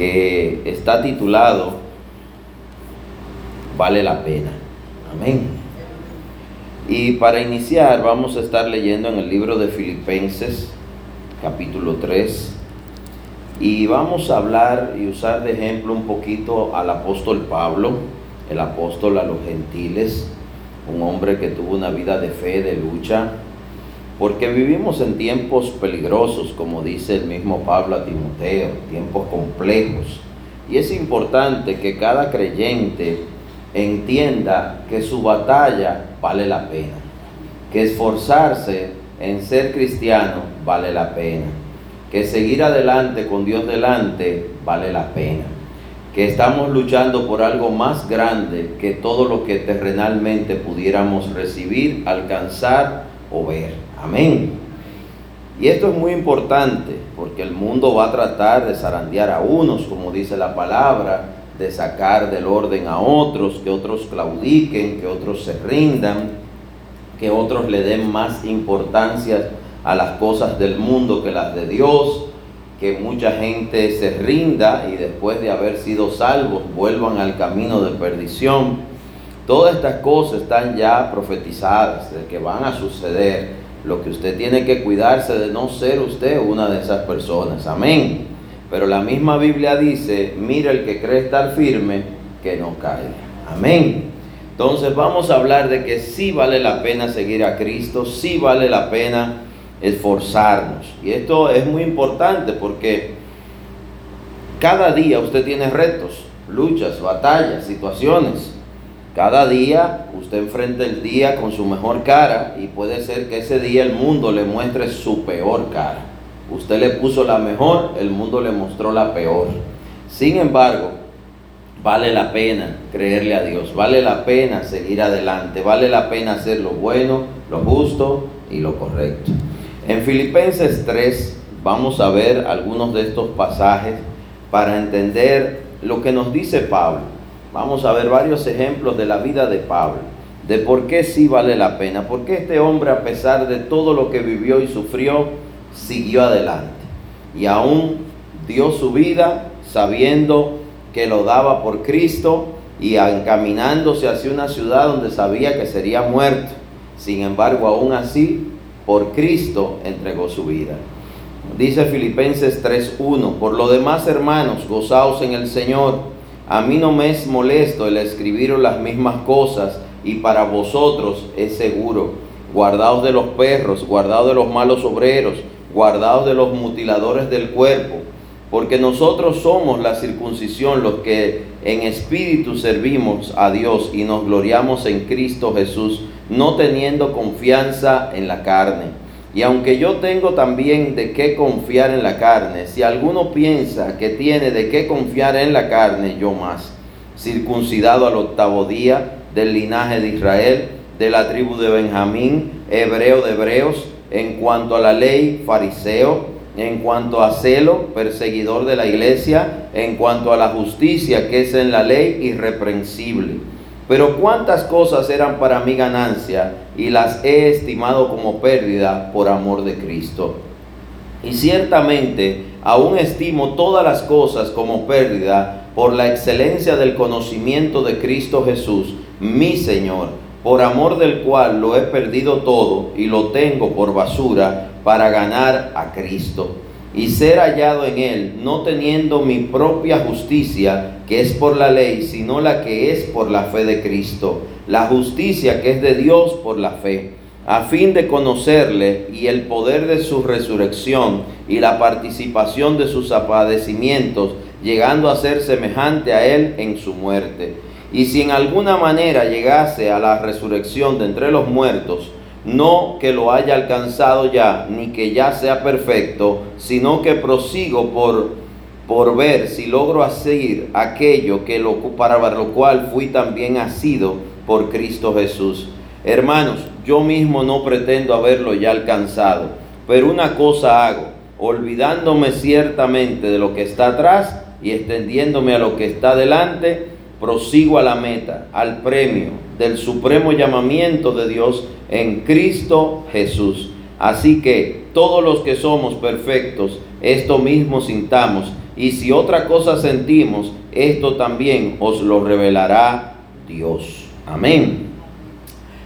que está titulado Vale la pena. Amén. Y para iniciar vamos a estar leyendo en el libro de Filipenses capítulo 3 y vamos a hablar y usar de ejemplo un poquito al apóstol Pablo, el apóstol a los gentiles, un hombre que tuvo una vida de fe, de lucha, porque vivimos en tiempos peligrosos, como dice el mismo Pablo a Timoteo, tiempos complejos. Y es importante que cada creyente entienda que su batalla vale la pena, que esforzarse en ser cristiano vale la pena que seguir adelante con Dios delante vale la pena, que estamos luchando por algo más grande que todo lo que terrenalmente pudiéramos recibir, alcanzar o ver. Amén. Y esto es muy importante porque el mundo va a tratar de zarandear a unos, como dice la palabra, de sacar del orden a otros, que otros claudiquen, que otros se rindan, que otros le den más importancia a las cosas del mundo que las de Dios, que mucha gente se rinda y después de haber sido salvos vuelvan al camino de perdición. Todas estas cosas están ya profetizadas de que van a suceder. Lo que usted tiene que cuidarse de no ser usted una de esas personas. Amén. Pero la misma Biblia dice, mira el que cree estar firme, que no caiga. Amén. Entonces vamos a hablar de que sí vale la pena seguir a Cristo, sí vale la pena esforzarnos. Y esto es muy importante porque cada día usted tiene retos, luchas, batallas, situaciones. Cada día usted enfrenta el día con su mejor cara y puede ser que ese día el mundo le muestre su peor cara. Usted le puso la mejor, el mundo le mostró la peor. Sin embargo, vale la pena creerle a Dios, vale la pena seguir adelante, vale la pena hacer lo bueno, lo justo y lo correcto. En Filipenses 3 vamos a ver algunos de estos pasajes para entender lo que nos dice Pablo. Vamos a ver varios ejemplos de la vida de Pablo, de por qué sí vale la pena, por qué este hombre a pesar de todo lo que vivió y sufrió, siguió adelante. Y aún dio su vida sabiendo que lo daba por Cristo y encaminándose hacia una ciudad donde sabía que sería muerto. Sin embargo, aún así por Cristo entregó su vida. Dice Filipenses 3.1, por lo demás hermanos, gozaos en el Señor. A mí no me es molesto el escribiros las mismas cosas y para vosotros es seguro. Guardaos de los perros, guardaos de los malos obreros, guardaos de los mutiladores del cuerpo, porque nosotros somos la circuncisión los que en espíritu servimos a Dios y nos gloriamos en Cristo Jesús no teniendo confianza en la carne. Y aunque yo tengo también de qué confiar en la carne, si alguno piensa que tiene de qué confiar en la carne, yo más, circuncidado al octavo día del linaje de Israel, de la tribu de Benjamín, hebreo de hebreos, en cuanto a la ley, fariseo, en cuanto a celo, perseguidor de la iglesia, en cuanto a la justicia que es en la ley, irreprensible pero cuántas cosas eran para mi ganancia y las he estimado como pérdida por amor de Cristo. Y ciertamente aún estimo todas las cosas como pérdida por la excelencia del conocimiento de Cristo Jesús, mi Señor, por amor del cual lo he perdido todo y lo tengo por basura para ganar a Cristo y ser hallado en él, no teniendo mi propia justicia, que es por la ley, sino la que es por la fe de Cristo, la justicia que es de Dios por la fe, a fin de conocerle y el poder de su resurrección y la participación de sus padecimientos, llegando a ser semejante a él en su muerte. Y si en alguna manera llegase a la resurrección de entre los muertos, no que lo haya alcanzado ya, ni que ya sea perfecto, sino que prosigo por, por ver si logro hacer aquello que lo, para lo cual fui también asido por Cristo Jesús. Hermanos, yo mismo no pretendo haberlo ya alcanzado, pero una cosa hago, olvidándome ciertamente de lo que está atrás y extendiéndome a lo que está delante, prosigo a la meta, al premio del supremo llamamiento de Dios en Cristo Jesús. Así que todos los que somos perfectos, esto mismo sintamos y si otra cosa sentimos, esto también os lo revelará Dios. Amén.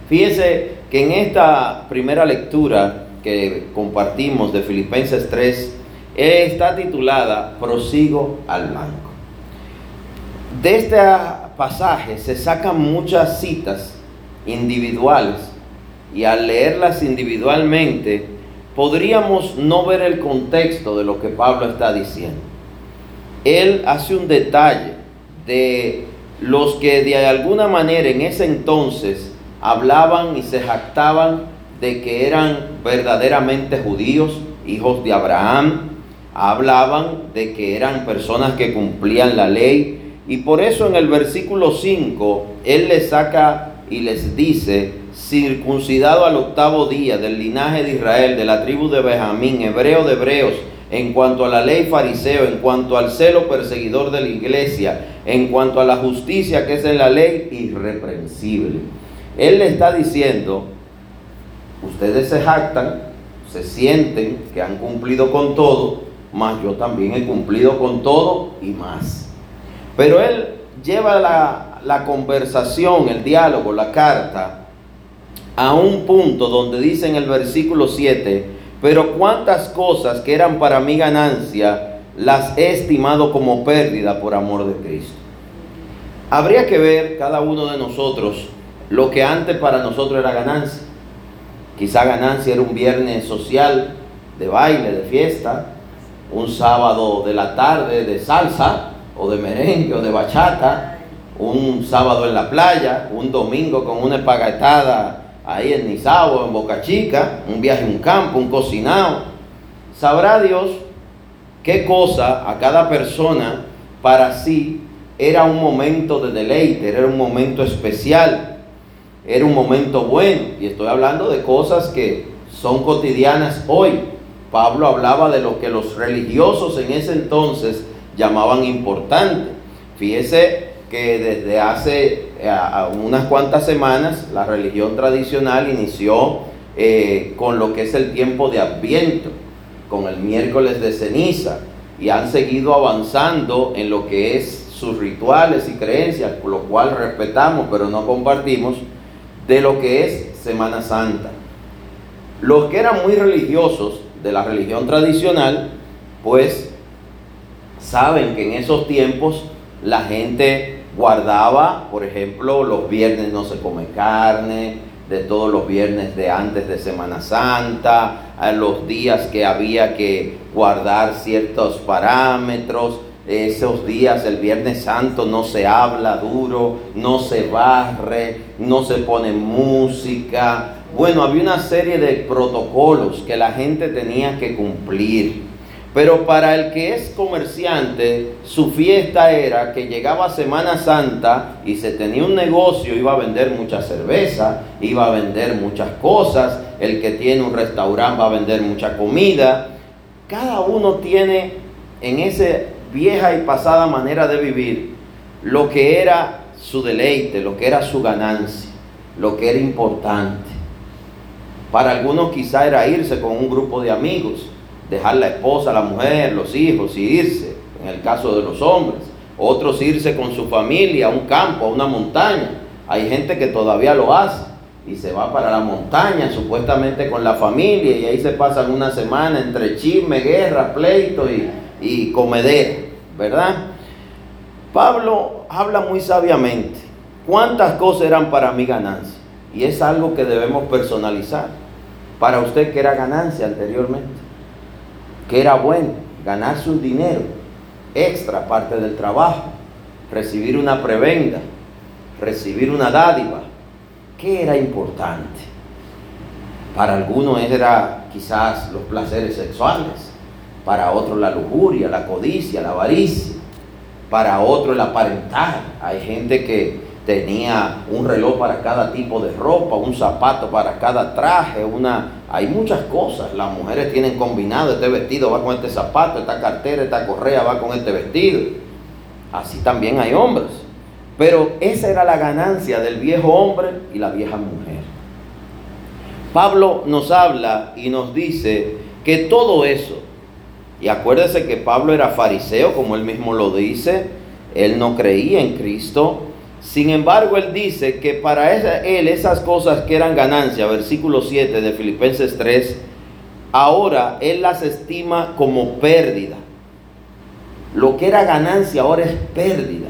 Fíjese que en esta primera lectura que compartimos de Filipenses 3, está titulada Prosigo al blanco. De este pasaje se sacan muchas citas individuales y al leerlas individualmente podríamos no ver el contexto de lo que Pablo está diciendo. Él hace un detalle de los que de alguna manera en ese entonces hablaban y se jactaban de que eran verdaderamente judíos, hijos de Abraham, hablaban de que eran personas que cumplían la ley y por eso en el versículo 5 él les saca y les dice, circuncidado al octavo día del linaje de Israel, de la tribu de Benjamín, hebreo de hebreos, en cuanto a la ley fariseo, en cuanto al celo perseguidor de la iglesia, en cuanto a la justicia que es en la ley, irreprensible. Él le está diciendo, ustedes se jactan, se sienten que han cumplido con todo, mas yo también he cumplido con todo y más. Pero él lleva la, la conversación, el diálogo, la carta, a un punto donde dice en el versículo 7, pero cuántas cosas que eran para mi ganancia, las he estimado como pérdida por amor de Cristo. Habría que ver cada uno de nosotros lo que antes para nosotros era ganancia. Quizá ganancia era un viernes social, de baile, de fiesta, un sábado de la tarde de salsa o de merengue o de bachata, un sábado en la playa, un domingo con una espagatada ahí en Nizao, en Boca Chica, un viaje a un campo, un cocinado. Sabrá Dios qué cosa a cada persona para sí era un momento de deleite, era un momento especial, era un momento bueno. Y estoy hablando de cosas que son cotidianas hoy. Pablo hablaba de lo que los religiosos en ese entonces llamaban importante. Fíjese que desde hace eh, unas cuantas semanas la religión tradicional inició eh, con lo que es el tiempo de Adviento, con el miércoles de ceniza, y han seguido avanzando en lo que es sus rituales y creencias, lo cual respetamos pero no compartimos, de lo que es Semana Santa. Los que eran muy religiosos de la religión tradicional, pues saben que en esos tiempos la gente guardaba, por ejemplo, los viernes no se come carne, de todos los viernes de antes de Semana Santa, los días que había que guardar ciertos parámetros, esos días, el Viernes Santo, no se habla duro, no se barre, no se pone música. Bueno, había una serie de protocolos que la gente tenía que cumplir. Pero para el que es comerciante, su fiesta era que llegaba Semana Santa y se tenía un negocio, iba a vender mucha cerveza, iba a vender muchas cosas, el que tiene un restaurante va a vender mucha comida. Cada uno tiene en esa vieja y pasada manera de vivir lo que era su deleite, lo que era su ganancia, lo que era importante. Para algunos quizá era irse con un grupo de amigos dejar la esposa, la mujer, los hijos y irse, en el caso de los hombres. Otros irse con su familia a un campo, a una montaña. Hay gente que todavía lo hace y se va para la montaña supuestamente con la familia y ahí se pasan una semana entre chisme, guerra, pleito y, y comedero, ¿verdad? Pablo habla muy sabiamente. ¿Cuántas cosas eran para mi ganancia? Y es algo que debemos personalizar. Para usted que era ganancia anteriormente que era bueno, ganarse un dinero extra, parte del trabajo, recibir una prebenda, recibir una dádiva, ¿qué era importante? Para algunos era quizás los placeres sexuales, para otros la lujuria, la codicia, la avaricia, para otros el aparentar. Hay gente que tenía un reloj para cada tipo de ropa, un zapato para cada traje, una hay muchas cosas. Las mujeres tienen combinado este vestido va con este zapato, esta cartera, esta correa va con este vestido. Así también hay hombres. Pero esa era la ganancia del viejo hombre y la vieja mujer. Pablo nos habla y nos dice que todo eso, Y acuérdese que Pablo era fariseo, como él mismo lo dice, él no creía en Cristo. Sin embargo, él dice que para él esas cosas que eran ganancia, versículo 7 de Filipenses 3, ahora él las estima como pérdida. Lo que era ganancia ahora es pérdida.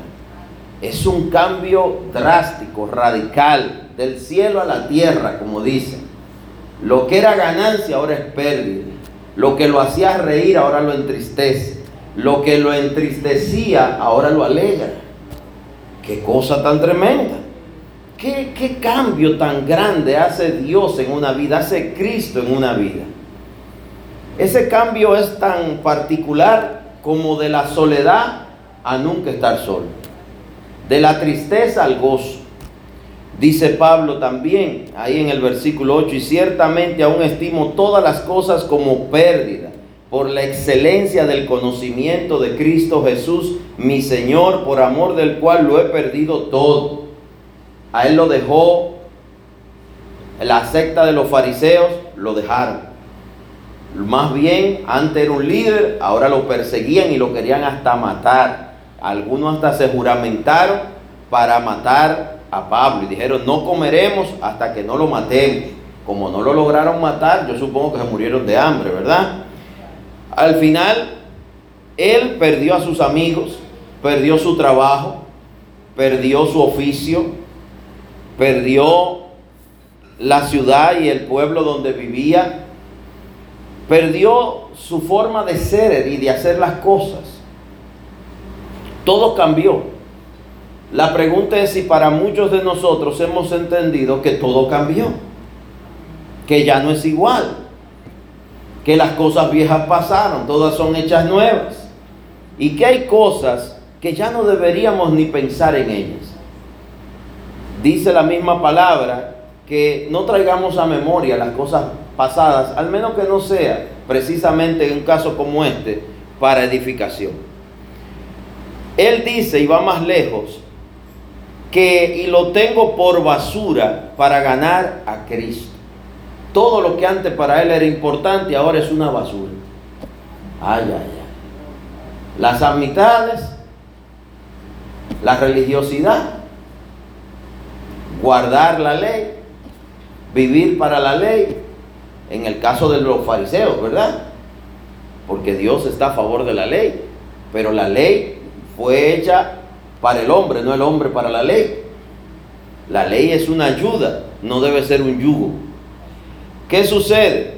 Es un cambio drástico, radical, del cielo a la tierra, como dicen. Lo que era ganancia ahora es pérdida. Lo que lo hacía reír ahora lo entristece. Lo que lo entristecía ahora lo alegra. Qué cosa tan tremenda. ¿Qué, ¿Qué, cambio tan grande hace Dios en una vida, hace Cristo en una vida? Ese cambio es tan particular como de la soledad a nunca estar solo. De la tristeza al gozo. Dice Pablo también, ahí en el versículo 8, y ciertamente aún estimo todas las cosas como pérdida por la excelencia del conocimiento de Cristo Jesús, mi Señor, por amor del cual lo he perdido todo. A él lo dejó la secta de los fariseos, lo dejaron. Más bien, antes era un líder, ahora lo perseguían y lo querían hasta matar. Algunos hasta se juramentaron para matar a Pablo y dijeron, no comeremos hasta que no lo matemos. Como no lo lograron matar, yo supongo que se murieron de hambre, ¿verdad? Al final, él perdió a sus amigos, perdió su trabajo, perdió su oficio, perdió la ciudad y el pueblo donde vivía, perdió su forma de ser y de hacer las cosas. Todo cambió. La pregunta es si para muchos de nosotros hemos entendido que todo cambió, que ya no es igual, que las cosas viejas pasaron, todas son hechas nuevas y que hay cosas que ya no deberíamos ni pensar en ellas. Dice la misma palabra que no traigamos a memoria las cosas pasadas, al menos que no sea precisamente en un caso como este, para edificación. Él dice, y va más lejos, que y lo tengo por basura para ganar a Cristo. Todo lo que antes para él era importante ahora es una basura. Ay, ay, ay. Las amistades, la religiosidad, guardar la ley, vivir para la ley, en el caso de los fariseos, ¿verdad? Porque Dios está a favor de la ley, pero la ley fue hecha para el hombre, no el hombre para la ley. La ley es una ayuda, no debe ser un yugo. ¿Qué sucede?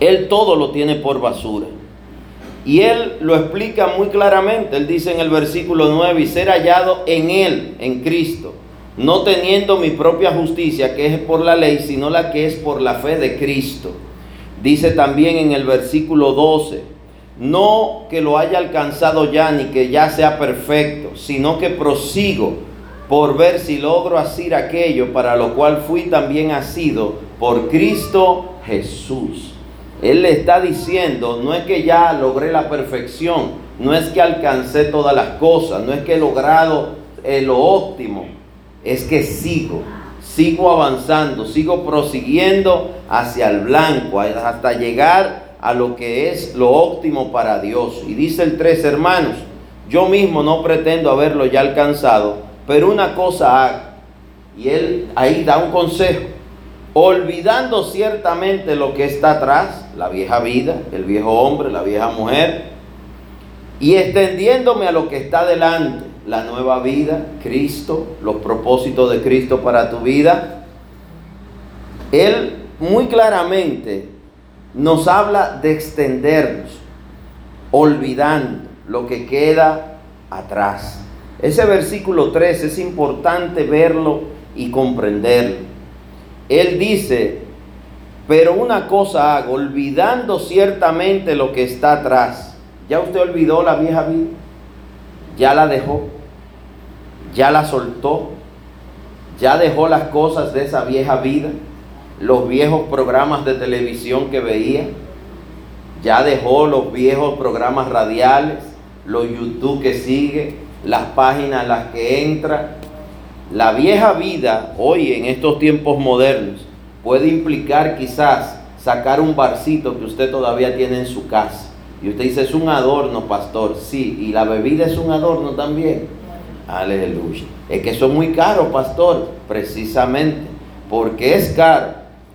Él todo lo tiene por basura. Y él lo explica muy claramente. Él dice en el versículo 9, y ser hallado en él, en Cristo, no teniendo mi propia justicia, que es por la ley, sino la que es por la fe de Cristo. Dice también en el versículo 12, no que lo haya alcanzado ya ni que ya sea perfecto, sino que prosigo por ver si logro asir aquello para lo cual fui también asido por Cristo Jesús. Él le está diciendo, no es que ya logré la perfección, no es que alcancé todas las cosas, no es que he logrado eh, lo óptimo, es que sigo, sigo avanzando, sigo prosiguiendo hacia el blanco, hasta llegar a lo que es lo óptimo para Dios. Y dice el tres hermanos, yo mismo no pretendo haberlo ya alcanzado, pero una cosa hago. Y él ahí da un consejo, olvidando ciertamente lo que está atrás, la vieja vida, el viejo hombre, la vieja mujer, y extendiéndome a lo que está delante, la nueva vida, Cristo, los propósitos de Cristo para tu vida. Él muy claramente nos habla de extendernos, olvidando lo que queda atrás. Ese versículo 3 es importante verlo y comprenderlo. Él dice, pero una cosa hago, olvidando ciertamente lo que está atrás. ¿Ya usted olvidó la vieja vida? ¿Ya la dejó? ¿Ya la soltó? ¿Ya dejó las cosas de esa vieja vida? los viejos programas de televisión que veía, ya dejó los viejos programas radiales, los YouTube que sigue, las páginas a las que entra. La vieja vida hoy en estos tiempos modernos puede implicar quizás sacar un barcito que usted todavía tiene en su casa Y usted dice, es un adorno, pastor. Sí, y la bebida es un adorno también. Aleluya. Es que son muy caros, pastor. Precisamente. Porque es caro,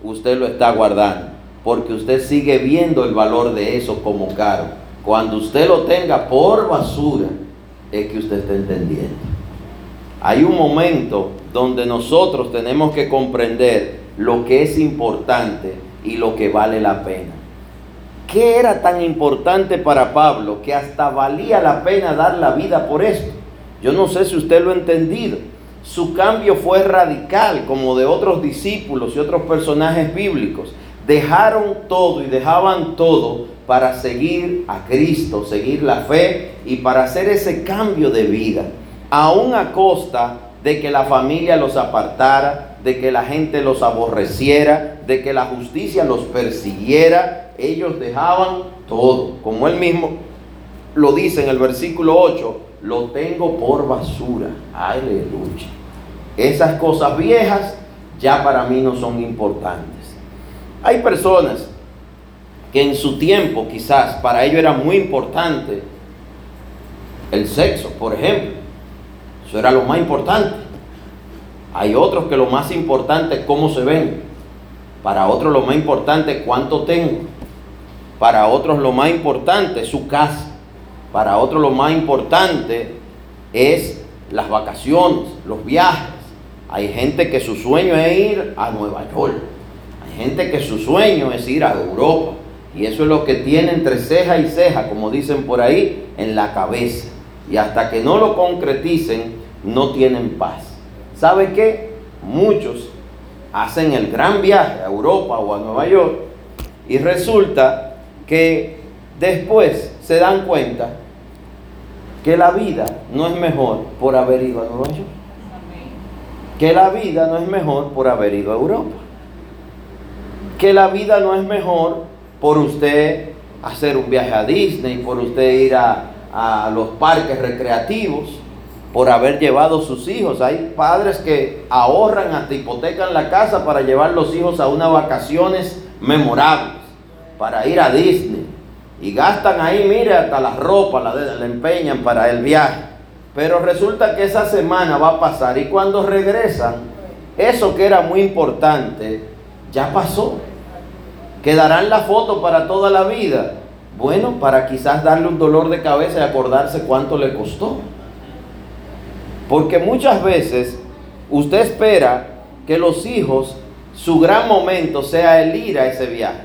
usted lo está guardando. Porque usted sigue viendo el valor de eso como caro. Cuando usted lo tenga por basura, es que usted está entendiendo. Hay un momento donde nosotros tenemos que comprender lo que es importante y lo que vale la pena. ¿Qué era tan importante para Pablo que hasta valía la pena dar la vida por esto? Yo no sé si usted lo ha entendido. Su cambio fue radical, como de otros discípulos y otros personajes bíblicos. Dejaron todo y dejaban todo para seguir a Cristo, seguir la fe y para hacer ese cambio de vida, aún a costa de que la familia los apartara, de que la gente los aborreciera, de que la justicia los persiguiera. Ellos dejaban todo, como él mismo lo dice en el versículo 8, lo tengo por basura. Aleluya. Esas cosas viejas ya para mí no son importantes. Hay personas que en su tiempo quizás para ellos era muy importante el sexo, por ejemplo. Eso era lo más importante. Hay otros que lo más importante es cómo se ven. Para otros lo más importante es cuánto tengo. Para otros lo más importante es su casa. Para otros lo más importante es las vacaciones, los viajes. Hay gente que su sueño es ir a Nueva York. Hay gente que su sueño es ir a Europa. Y eso es lo que tiene entre ceja y ceja, como dicen por ahí, en la cabeza. Y hasta que no lo concreticen, no tienen paz. ¿Sabe qué? Muchos hacen el gran viaje a Europa o a Nueva York y resulta que después se dan cuenta que la vida no es mejor por haber ido a Nueva York. Que la vida no es mejor por haber ido a Europa. Que la vida no es mejor por usted hacer un viaje a Disney, por usted ir a, a los parques recreativos, por haber llevado sus hijos. Hay padres que ahorran hasta hipotecan la casa para llevar los hijos a unas vacaciones memorables, para ir a Disney. Y gastan ahí, mire, hasta la ropa la, la empeñan para el viaje. Pero resulta que esa semana va a pasar y cuando regresan, eso que era muy importante, ya pasó. Quedarán la foto para toda la vida. Bueno, para quizás darle un dolor de cabeza y acordarse cuánto le costó. Porque muchas veces usted espera que los hijos, su gran momento sea el ir a ese viaje.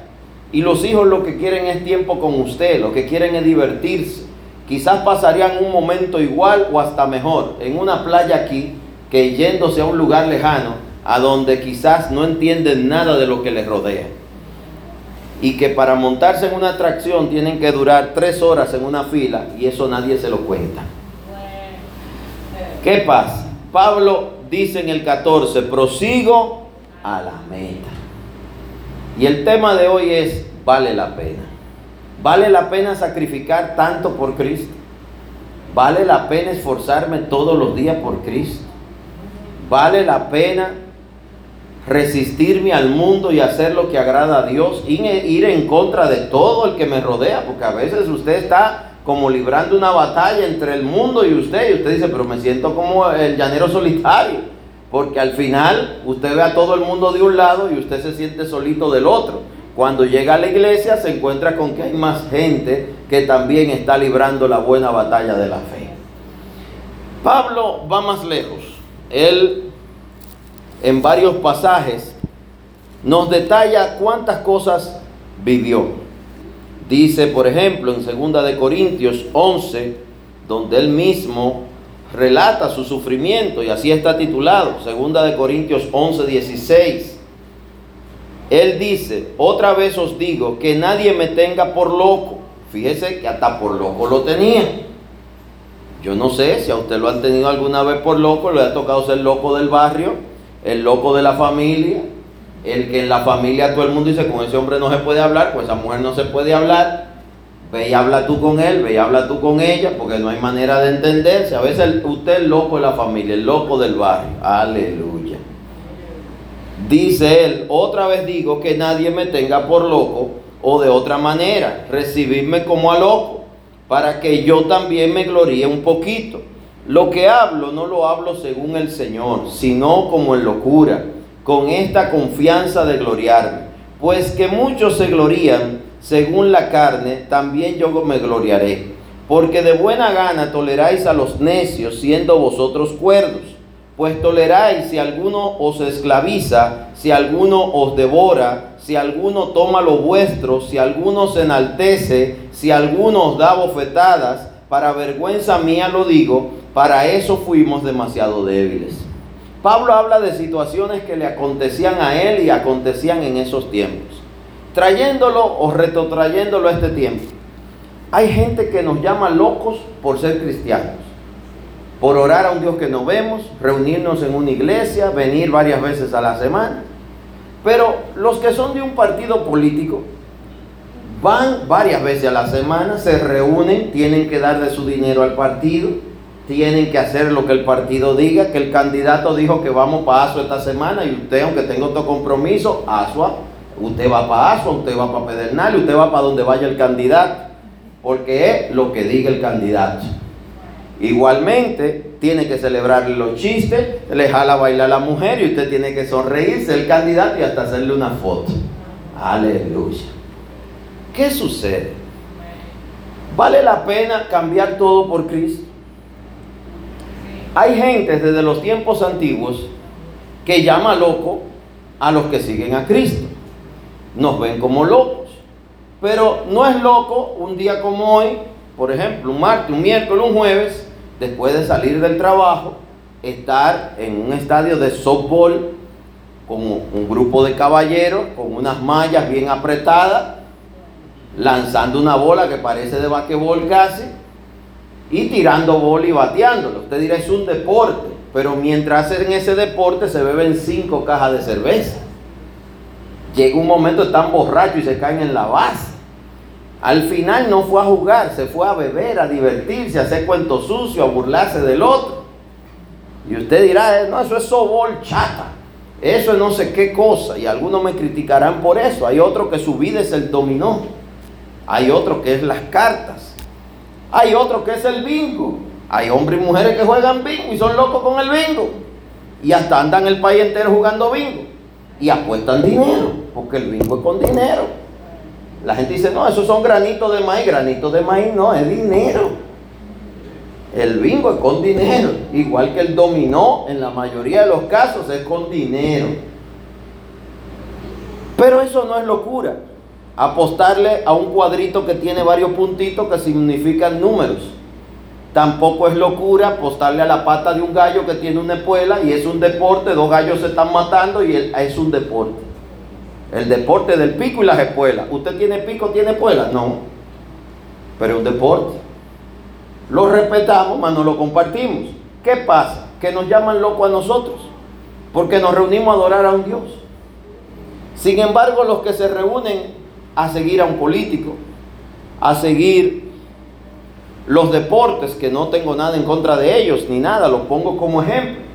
Y los hijos lo que quieren es tiempo con usted, lo que quieren es divertirse. Quizás pasarían un momento igual o hasta mejor en una playa aquí que yéndose a un lugar lejano a donde quizás no entienden nada de lo que les rodea. Y que para montarse en una atracción tienen que durar tres horas en una fila y eso nadie se lo cuenta. ¿Qué pasa? Pablo dice en el 14, prosigo a la meta. Y el tema de hoy es, vale la pena. ¿Vale la pena sacrificar tanto por Cristo? ¿Vale la pena esforzarme todos los días por Cristo? ¿Vale la pena resistirme al mundo y hacer lo que agrada a Dios? Ir en contra de todo el que me rodea, porque a veces usted está como librando una batalla entre el mundo y usted. Y usted dice, pero me siento como el llanero solitario. Porque al final usted ve a todo el mundo de un lado y usted se siente solito del otro. Cuando llega a la iglesia se encuentra con que hay más gente que también está librando la buena batalla de la fe. Pablo va más lejos. Él en varios pasajes nos detalla cuántas cosas vivió. Dice, por ejemplo, en 2 de Corintios 11, donde él mismo relata su sufrimiento y así está titulado, 2 de Corintios 11, 16. Él dice, otra vez os digo que nadie me tenga por loco. Fíjese que hasta por loco lo tenía. Yo no sé si a usted lo han tenido alguna vez por loco, le ha tocado ser loco del barrio, el loco de la familia, el que en la familia todo el mundo dice, con ese hombre no se puede hablar, con esa mujer no se puede hablar, ve y habla tú con él, ve y habla tú con ella, porque no hay manera de entenderse. A veces usted es loco de la familia, el loco del barrio. Aleluya. Dice él, otra vez digo que nadie me tenga por loco, o de otra manera, recibidme como a loco, para que yo también me gloríe un poquito. Lo que hablo no lo hablo según el Señor, sino como en locura, con esta confianza de gloriarme. Pues que muchos se glorían según la carne, también yo me gloriaré. Porque de buena gana toleráis a los necios, siendo vosotros cuerdos. Pues toleráis si alguno os esclaviza, si alguno os devora, si alguno toma lo vuestro, si alguno se enaltece, si alguno os da bofetadas, para vergüenza mía lo digo, para eso fuimos demasiado débiles. Pablo habla de situaciones que le acontecían a él y acontecían en esos tiempos. Trayéndolo o retrotrayéndolo a este tiempo. Hay gente que nos llama locos por ser cristianos, por orar a un Dios que no vemos, reunirnos en una iglesia, venir varias veces a la semana. Pero los que son de un partido político van varias veces a la semana, se reúnen, tienen que dar de su dinero al partido, tienen que hacer lo que el partido diga, que el candidato dijo que vamos para ASO esta semana y usted, aunque tenga otro compromiso, ASO, usted va para ASO, usted va para Pedernal, usted va para donde vaya el candidato, porque es lo que diga el candidato. Igualmente, tiene que celebrarle los chistes, le jala bailar a la mujer y usted tiene que sonreírse el candidato y hasta hacerle una foto. Aleluya. ¿Qué sucede? ¿Vale la pena cambiar todo por Cristo? Hay gente desde los tiempos antiguos que llama loco a los que siguen a Cristo. Nos ven como locos. Pero no es loco un día como hoy, por ejemplo, un martes, un miércoles, un jueves, después de salir del trabajo, estar en un estadio de softball con un grupo de caballeros, con unas mallas bien apretadas, lanzando una bola que parece de basquetbol casi, y tirando bola y bateándolo. Usted dirá, es un deporte, pero mientras hacen ese deporte se beben cinco cajas de cerveza. Llega un momento, están borrachos y se caen en la base. Al final no fue a jugar, se fue a beber, a divertirse, a hacer cuentos sucios, a burlarse del otro. Y usted dirá, eh, no, eso es sobol chata. Eso es no sé qué cosa. Y algunos me criticarán por eso. Hay otro que su vida es el dominó. Hay otro que es las cartas. Hay otro que es el bingo. Hay hombres y mujeres que juegan bingo y son locos con el bingo. Y hasta andan el país entero jugando bingo. Y apuestan dinero, porque el bingo es con dinero. La gente dice, no, esos son granitos de maíz. Granitos de maíz no, es dinero. El bingo es con dinero. Igual que el dominó, en la mayoría de los casos es con dinero. Pero eso no es locura. Apostarle a un cuadrito que tiene varios puntitos que significan números. Tampoco es locura apostarle a la pata de un gallo que tiene una espuela y es un deporte, dos gallos se están matando y es un deporte. El deporte del pico y las espuelas. ¿Usted tiene pico, tiene espuelas? No. Pero es un deporte. Lo respetamos, mas no lo compartimos. ¿Qué pasa? Que nos llaman locos a nosotros. Porque nos reunimos a adorar a un Dios. Sin embargo, los que se reúnen a seguir a un político, a seguir los deportes, que no tengo nada en contra de ellos, ni nada, los pongo como ejemplo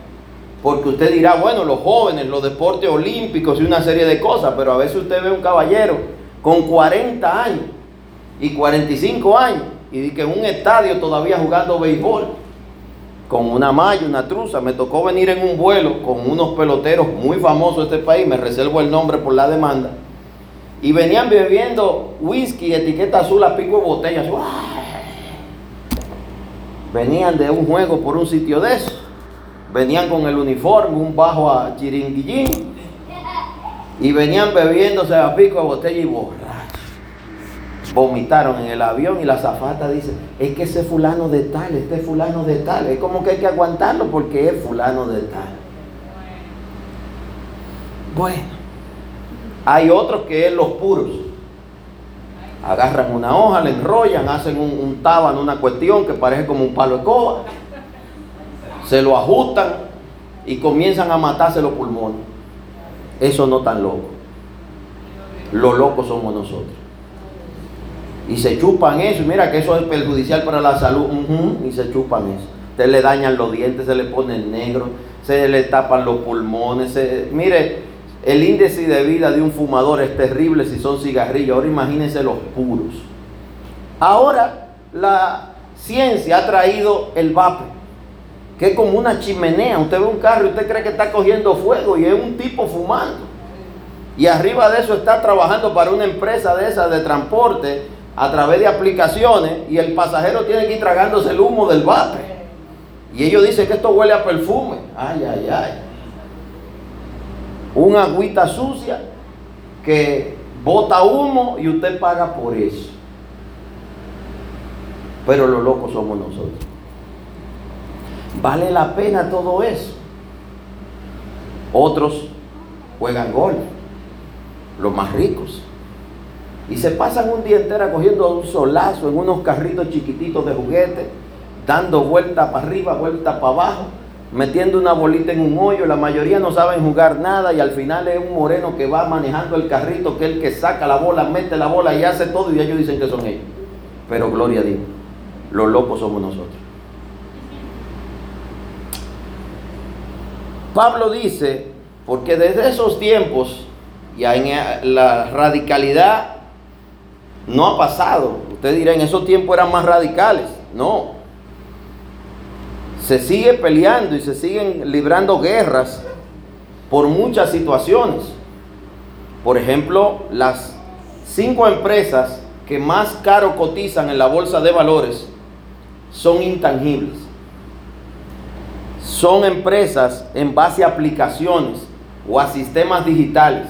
porque usted dirá, bueno, los jóvenes, los deportes olímpicos y una serie de cosas, pero a veces usted ve un caballero con 40 años y 45 años y que en un estadio todavía jugando béisbol, con una malla, una truza. Me tocó venir en un vuelo con unos peloteros muy famosos de este país, me reservo el nombre por la demanda. Y venían bebiendo whisky, etiqueta azul a pico de botellas. Venían de un juego por un sitio de eso venían con el uniforme, un bajo a chiringuillín, y venían bebiéndose a pico de botella y borrachos. Vomitaron en el avión y la zafata dice, es que ese fulano de tal, este fulano de tal, es como que hay que aguantarlo porque es fulano de tal. Bueno, hay otros que es los puros. Agarran una hoja, le enrollan, hacen un, un tábano, una cuestión que parece como un palo de coba se lo ajustan y comienzan a matarse los pulmones. Eso no tan loco. Los locos somos nosotros. Y se chupan eso, mira que eso es perjudicial para la salud, y se chupan eso. Se le dañan los dientes, se le ponen negro, se le tapan los pulmones. mire, el índice de vida de un fumador es terrible si son cigarrillos. Ahora imagínense los puros. Ahora la ciencia ha traído el vapor, que es como una chimenea. Usted ve un carro y usted cree que está cogiendo fuego y es un tipo fumando. Y arriba de eso está trabajando para una empresa de esas de transporte a través de aplicaciones y el pasajero tiene que ir tragándose el humo del vapor. Y ellos dicen que esto huele a perfume. Ay, ay, ay. Un agüita sucia que bota humo y usted paga por eso. Pero los locos somos nosotros. ¿Vale la pena todo eso? Otros juegan golf, los más ricos. Y se pasan un día entero cogiendo un solazo en unos carritos chiquititos de juguete, dando vuelta para arriba, vuelta para abajo, metiendo una bolita en un hoyo. La mayoría no saben jugar nada y al final es un moreno que va manejando el carrito, que es el que saca la bola, mete la bola y hace todo y ellos dicen que son ellos. Pero gloria a Dios, los locos somos nosotros. Pablo dice, porque desde esos tiempos, y en la radicalidad no ha pasado. Usted dirá, en esos tiempos eran más radicales. No. Se sigue peleando y se siguen librando guerras por muchas situaciones. Por ejemplo, las cinco empresas que más caro cotizan en la bolsa de valores son intangibles. Son empresas en base a aplicaciones o a sistemas digitales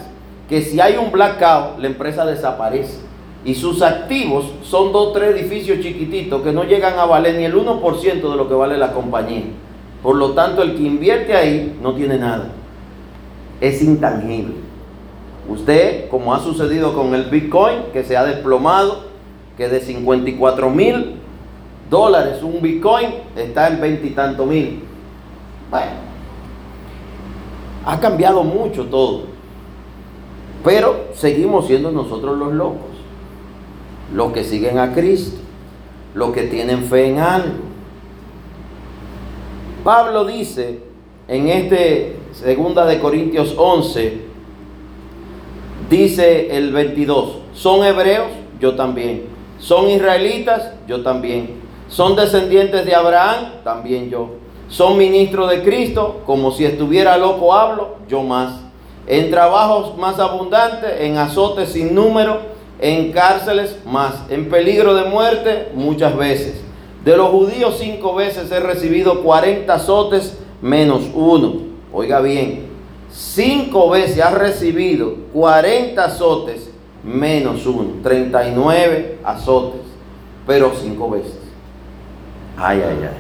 que si hay un blackout, la empresa desaparece y sus activos son dos o tres edificios chiquititos que no llegan a valer ni el 1% de lo que vale la compañía. Por lo tanto, el que invierte ahí no tiene nada. Es intangible. Usted, como ha sucedido con el Bitcoin, que se ha desplomado, que de 54 mil dólares un Bitcoin está en veintitantos mil. Bueno, ha cambiado mucho todo. Pero seguimos siendo nosotros los locos los que siguen a Cristo, los que tienen fe en algo. Pablo dice en este segunda de Corintios 11, dice el 22, son hebreos, yo también. Son israelitas, yo también. Son descendientes de Abraham, también yo. Son ministros de Cristo, como si estuviera loco hablo, yo más. En trabajos más abundantes, en azotes sin número, en cárceles más, en peligro de muerte muchas veces. De los judíos cinco veces he recibido 40 azotes menos uno. Oiga bien, cinco veces ha recibido 40 azotes menos uno. 39 azotes, pero cinco veces. Ay, ay, ay.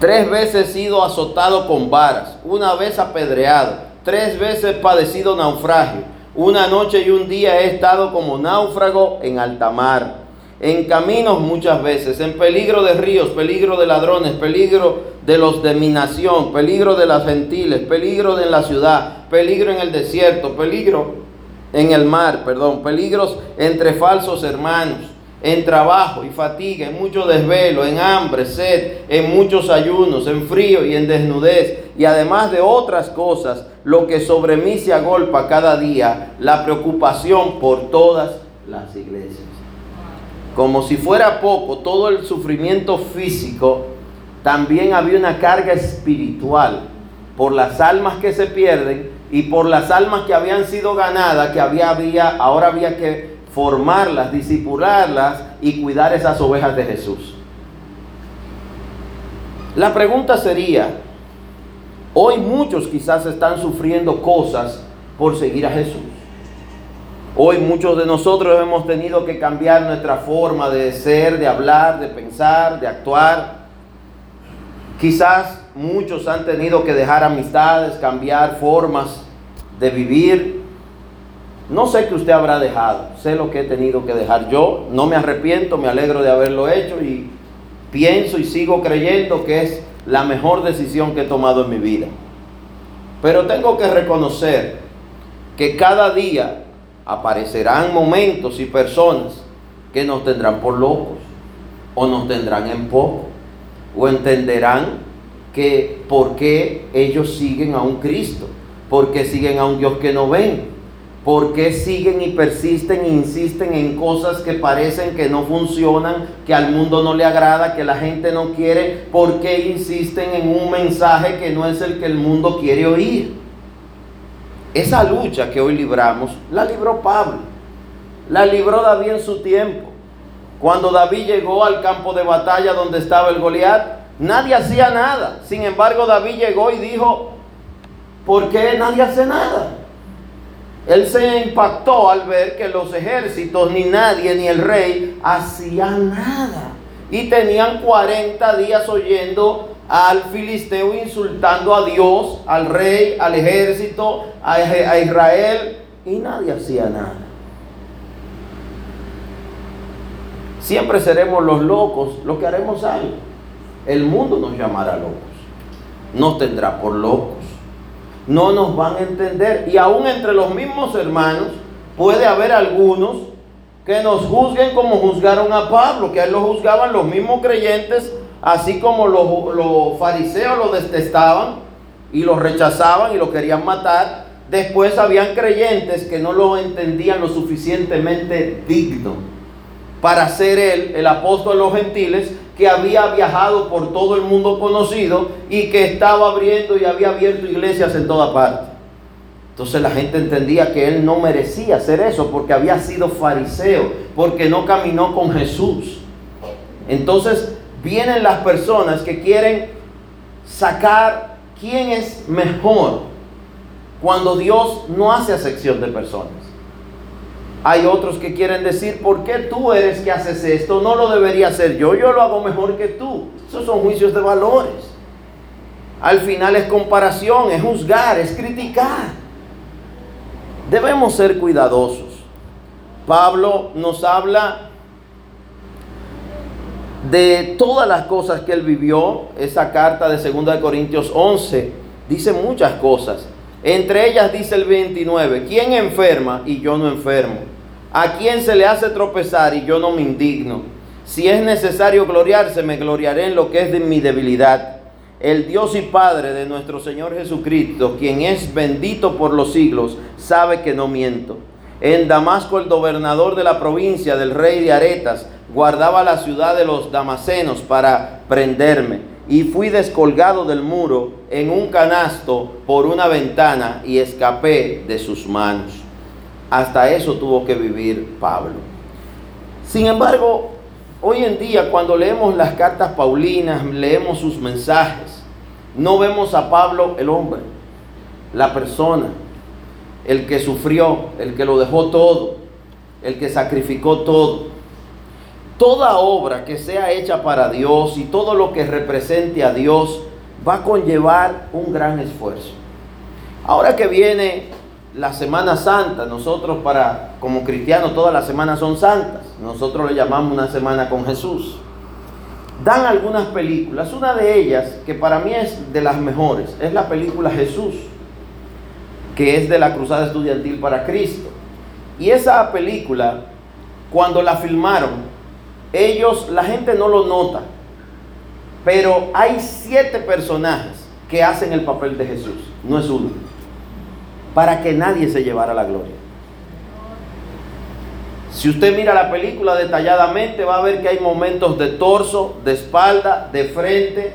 Tres veces he sido azotado con varas, una vez apedreado, tres veces padecido naufragio una noche y un día he estado como náufrago en alta mar, en caminos muchas veces, en peligro de ríos, peligro de ladrones, peligro de los de mi nación, peligro de las gentiles, peligro de la ciudad, peligro en el desierto, peligro en el mar, perdón, peligros entre falsos hermanos, en trabajo y fatiga, en mucho desvelo, en hambre, sed, en muchos ayunos, en frío y en desnudez, y además de otras cosas, lo que sobre mí se agolpa cada día, la preocupación por todas las iglesias. Como si fuera poco, todo el sufrimiento físico, también había una carga espiritual por las almas que se pierden y por las almas que habían sido ganadas, que había, había ahora había que formarlas, disipularlas y cuidar esas ovejas de Jesús. La pregunta sería, Hoy muchos quizás están sufriendo cosas por seguir a Jesús. Hoy muchos de nosotros hemos tenido que cambiar nuestra forma de ser, de hablar, de pensar, de actuar. Quizás muchos han tenido que dejar amistades, cambiar formas de vivir. No sé qué usted habrá dejado, sé lo que he tenido que dejar yo. No me arrepiento, me alegro de haberlo hecho y pienso y sigo creyendo que es la mejor decisión que he tomado en mi vida. Pero tengo que reconocer que cada día aparecerán momentos y personas que nos tendrán por locos o nos tendrán en poco o entenderán que por qué ellos siguen a un Cristo. ¿Por qué siguen a un Dios que no ven? ¿Por qué siguen y persisten e insisten en cosas que parecen que no funcionan, que al mundo no le agrada, que la gente no quiere? ¿Por qué insisten en un mensaje que no es el que el mundo quiere oír? Esa lucha que hoy libramos, la libró Pablo, la libró David en su tiempo. Cuando David llegó al campo de batalla donde estaba el Goliat, nadie hacía nada. Sin embargo, David llegó y dijo, ¿por qué nadie hace nada? Él se impactó al ver que los ejércitos, ni nadie, ni el rey, hacían nada. Y tenían 40 días oyendo al filisteo insultando a Dios, al rey, al ejército, a, Israel, y nadie hacía nada. Siempre seremos los locos los que haremos algo. El mundo nos llamará locos. Nos tendrá por locos no nos van a entender. Y aún entre los mismos hermanos puede haber algunos que nos juzguen como juzgaron a Pablo, que a él lo juzgaban los mismos creyentes, así como los, los fariseos lo detestaban y lo rechazaban y lo querían matar. Después habían creyentes que no lo entendían lo suficientemente digno para ser él el apóstol de los gentiles que había viajado por todo el mundo conocido y que estaba abriendo y había abierto iglesias en toda parte. Entonces la gente entendía que él no merecía hacer eso porque había sido fariseo, porque no caminó con Jesús. Entonces vienen las personas que quieren sacar quién es mejor cuando Dios no hace acepción de personas. Hay otros que quieren decir, ¿por qué tú eres que haces esto? No lo debería hacer yo, yo lo hago mejor que tú. Esos son juicios de valores. Al final es comparación, es juzgar, es criticar. Debemos ser cuidadosos. Pablo nos habla de todas las cosas que él vivió. Esa carta de 2 Corintios 11 dice muchas cosas. Entre ellas dice el 29, ¿quién enferma y yo no enfermo? ¿A quién se le hace tropezar y yo no me indigno? Si es necesario gloriarse, me gloriaré en lo que es de mi debilidad. El Dios y Padre de nuestro Señor Jesucristo, quien es bendito por los siglos, sabe que no miento. En Damasco el gobernador de la provincia del rey de Aretas guardaba la ciudad de los damasenos para prenderme. Y fui descolgado del muro en un canasto por una ventana y escapé de sus manos. Hasta eso tuvo que vivir Pablo. Sin embargo, hoy en día cuando leemos las cartas paulinas, leemos sus mensajes, no vemos a Pablo el hombre, la persona, el que sufrió, el que lo dejó todo, el que sacrificó todo. Toda obra que sea hecha para Dios y todo lo que represente a Dios va a conllevar un gran esfuerzo. Ahora que viene la Semana Santa, nosotros para, como cristianos, todas las semanas son santas. Nosotros le llamamos una semana con Jesús. Dan algunas películas. Una de ellas, que para mí es de las mejores, es la película Jesús, que es de la Cruzada Estudiantil para Cristo. Y esa película, cuando la filmaron, ellos, la gente no lo nota, pero hay siete personajes que hacen el papel de Jesús, no es uno para que nadie se llevara la gloria. Si usted mira la película detalladamente, va a ver que hay momentos de torso, de espalda, de frente,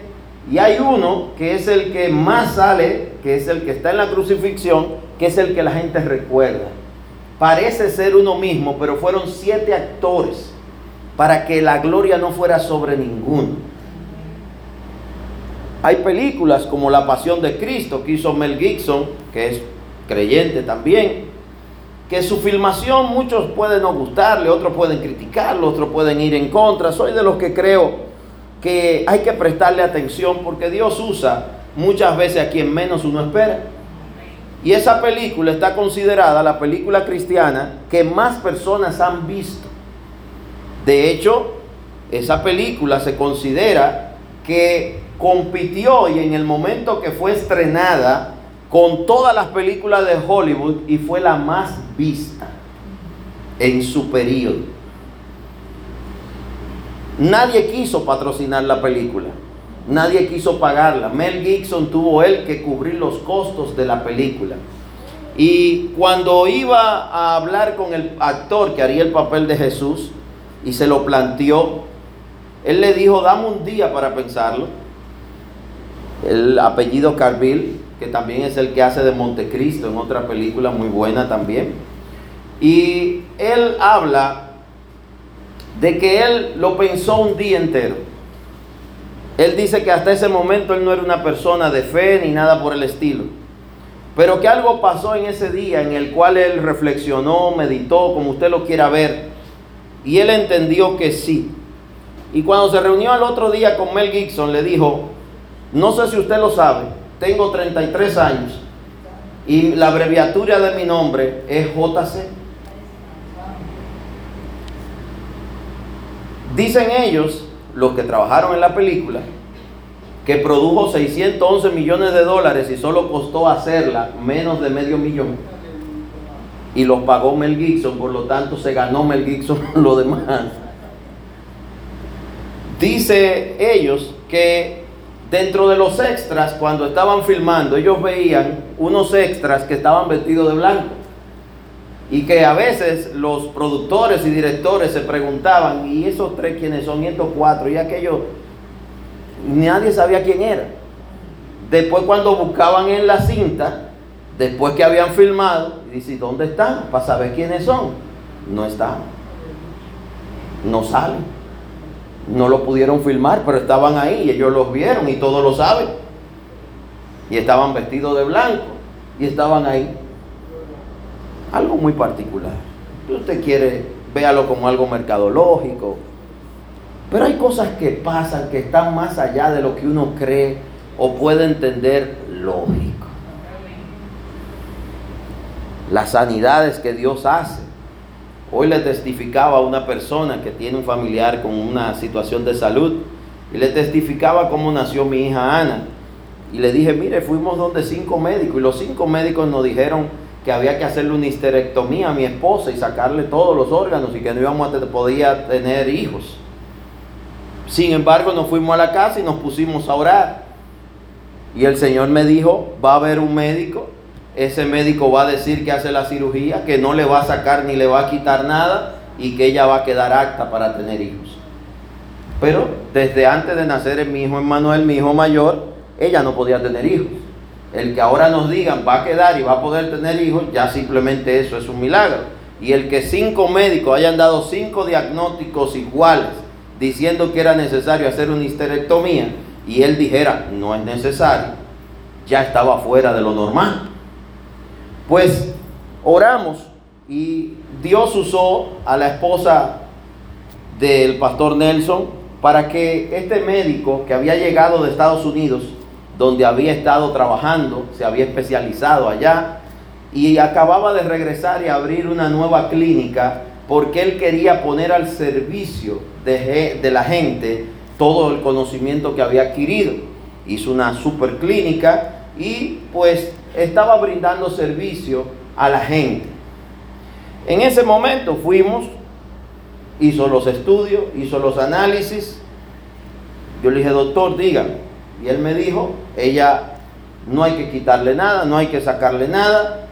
y hay uno que es el que más sale, que es el que está en la crucifixión, que es el que la gente recuerda. Parece ser uno mismo, pero fueron siete actores para que la gloria no fuera sobre ninguno. Hay películas como La Pasión de Cristo que hizo Mel Gibson, que es creyente también, que su filmación muchos pueden no gustarle, otros pueden criticarlo, otros pueden ir en contra. Soy de los que creo que hay que prestarle atención porque Dios usa muchas veces a quien menos uno espera. Y esa película está considerada la película cristiana que más personas han visto. De hecho, esa película se considera que compitió y en el momento que fue estrenada con todas las películas de Hollywood y fue la más vista en su periodo. Nadie quiso patrocinar la película. Nadie quiso pagarla. Mel Gibson tuvo él que cubrir los costos de la película. Y cuando iba a hablar con el actor que haría el papel de Jesús y se lo planteó, él le dijo, dame un día para pensarlo. El apellido Carville, que también es el que hace de Montecristo en otra película muy buena también. Y él habla de que él lo pensó un día entero. Él dice que hasta ese momento él no era una persona de fe ni nada por el estilo. Pero que algo pasó en ese día en el cual él reflexionó, meditó, como usted lo quiera ver. Y él entendió que sí. Y cuando se reunió al otro día con Mel Gibson, le dijo, no sé si usted lo sabe, tengo 33 años y la abreviatura de mi nombre es JC. Dicen ellos, los que trabajaron en la película, que produjo 611 millones de dólares y solo costó hacerla menos de medio millón. Y los pagó Mel Gibson, por lo tanto se ganó Mel Gibson lo demás. Dice ellos que dentro de los extras, cuando estaban filmando, ellos veían unos extras que estaban vestidos de blanco. Y que a veces los productores y directores se preguntaban, ¿y esos tres quiénes son? ¿Y estos cuatro? ¿Y aquellos? Nadie sabía quién era. Después cuando buscaban en la cinta, después que habían filmado, dice, ¿dónde están? Para saber quiénes son. No están. No salen. No lo pudieron filmar, pero estaban ahí y ellos los vieron y todos lo saben. Y estaban vestidos de blanco y estaban ahí algo muy particular. Si usted quiere, véalo como algo mercadológico. Pero hay cosas que pasan que están más allá de lo que uno cree o puede entender lógico. Las sanidades que Dios hace. Hoy le testificaba a una persona que tiene un familiar con una situación de salud y le testificaba cómo nació mi hija Ana. Y le dije, mire, fuimos donde cinco médicos y los cinco médicos nos dijeron que había que hacerle una histerectomía a mi esposa y sacarle todos los órganos y que no íbamos a podía tener hijos. Sin embargo, nos fuimos a la casa y nos pusimos a orar. Y el Señor me dijo, va a haber un médico, ese médico va a decir que hace la cirugía, que no le va a sacar ni le va a quitar nada y que ella va a quedar apta para tener hijos. Pero desde antes de nacer mi hijo Emmanuel, mi hijo mayor, ella no podía tener hijos el que ahora nos digan va a quedar y va a poder tener hijos, ya simplemente eso es un milagro. Y el que cinco médicos hayan dado cinco diagnósticos iguales diciendo que era necesario hacer una histerectomía y él dijera no es necesario, ya estaba fuera de lo normal. Pues oramos y Dios usó a la esposa del pastor Nelson para que este médico que había llegado de Estados Unidos donde había estado trabajando, se había especializado allá y acababa de regresar y abrir una nueva clínica porque él quería poner al servicio de, la gente todo el conocimiento que había adquirido. Hizo una super clínica y pues estaba brindando servicio a la gente. En ese momento fuimos, hizo los estudios, hizo los análisis. Yo le dije, doctor, dígame, y él me dijo, ella no hay que quitarle nada, no hay que sacarle nada,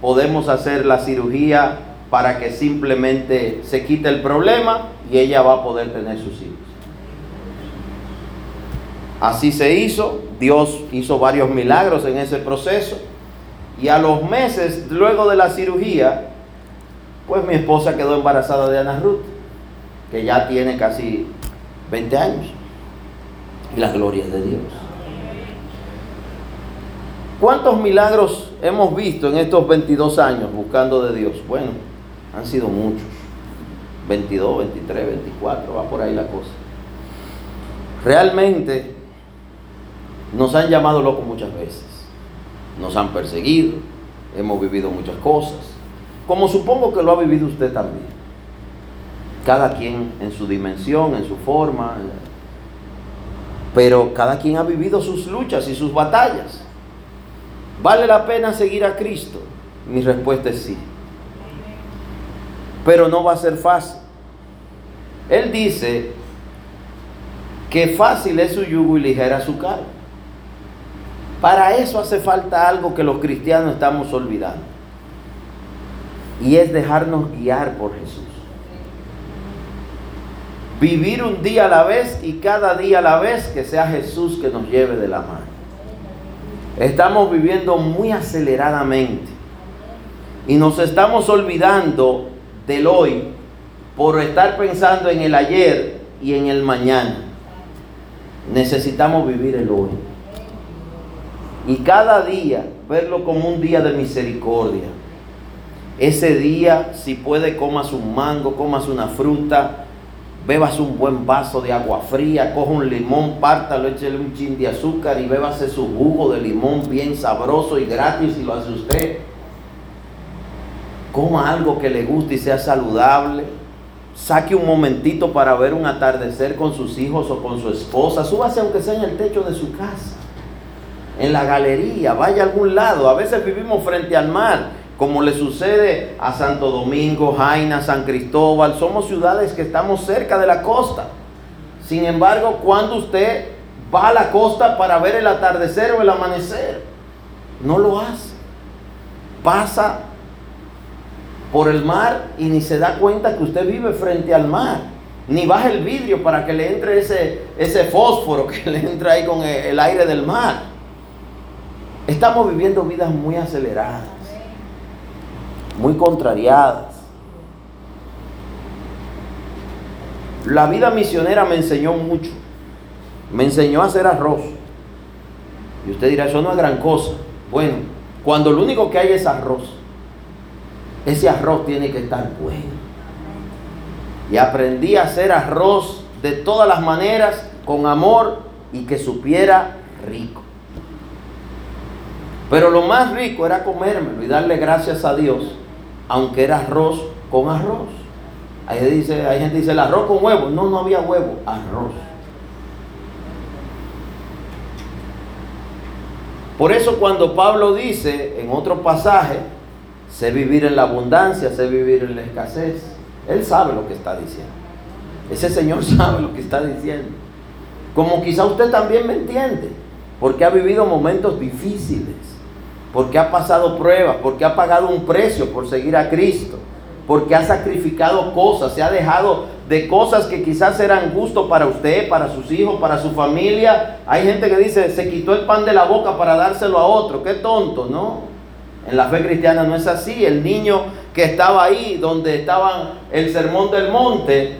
podemos hacer la cirugía para que simplemente se quite el problema y ella va a poder tener sus hijos. Así se hizo, Dios hizo varios milagros en ese proceso y a los meses luego de la cirugía, pues mi esposa quedó embarazada de Ana Ruth, que ya tiene casi 20 años y las glorias de Dios. ¿Cuántos milagros hemos visto en estos 22 años buscando de Dios? Bueno, han sido muchos. 22, 23, 24, va por ahí la cosa. Realmente nos han llamado locos muchas veces. Nos han perseguido, hemos vivido muchas cosas. Como supongo que lo ha vivido usted también. Cada quien en su dimensión, en su forma, pero cada quien ha vivido sus luchas y sus batallas. ¿Vale la pena seguir a Cristo? Mi respuesta es sí. Pero no va a ser fácil. Él dice que fácil es su yugo y ligera su carga. Para eso hace falta algo que los cristianos estamos olvidando. Y es dejarnos guiar por Jesús. Vivir un día a la vez y cada día a la vez que sea Jesús que nos lleve de la mano. Estamos viviendo muy aceleradamente y nos estamos olvidando del hoy por estar pensando en el ayer y en el mañana. Necesitamos vivir el hoy. Y cada día verlo como un día de misericordia. Ese día, si puede, comas un mango, comas una fruta, bebas un buen vaso de agua fría, coja un limón, pártalo, échele un chin de azúcar y bébase su jugo de limón bien sabroso y gratis si lo hace usted. Coma algo que le guste y sea saludable. Saque un momentito para ver un atardecer con sus hijos o con su esposa. Súbase aunque sea en el techo de su casa, en la galería, vaya a algún lado. A veces vivimos frente al mar como le sucede a Santo Domingo, Jaina, San Cristóbal, somos ciudades que estamos cerca de la costa. Sin embargo, cuando usted va a la costa para ver el atardecer o el amanecer, no lo hace. Pasa por el mar y ni se da cuenta que usted vive frente al mar. Ni baja el vidrio para que le entre ese, ese fósforo que le entra ahí con el aire del mar. Estamos viviendo vidas muy aceleradas muy contrariadas. La vida misionera me enseñó mucho. Me enseñó a hacer arroz. Y usted dirá, eso no es gran cosa. Bueno, cuando lo único que hay es arroz, ese arroz tiene que estar bueno. Y aprendí a hacer arroz de todas las maneras, con amor y que supiera rico. Pero lo más rico era comérmelo y darle gracias a Dios aunque era arroz con arroz. Hay, dice, hay gente dice el arroz con huevo. No, no había huevo, arroz. Por eso cuando Pablo dice en otro pasaje, sé vivir en la abundancia, sé vivir en la escasez, él sabe lo que está diciendo. Ese Señor sabe lo que está diciendo. Como quizá usted también me entiende, porque ha vivido momentos difíciles porque ha pasado pruebas, porque ha pagado un precio por seguir a Cristo, porque ha sacrificado cosas, se ha dejado de cosas que quizás eran gusto para usted, para sus hijos, para su familia. Hay gente que dice, se quitó el pan de la boca para dárselo a otro, qué tonto, ¿no? En la fe cristiana no es así. El niño que estaba ahí, donde estaba el sermón del monte,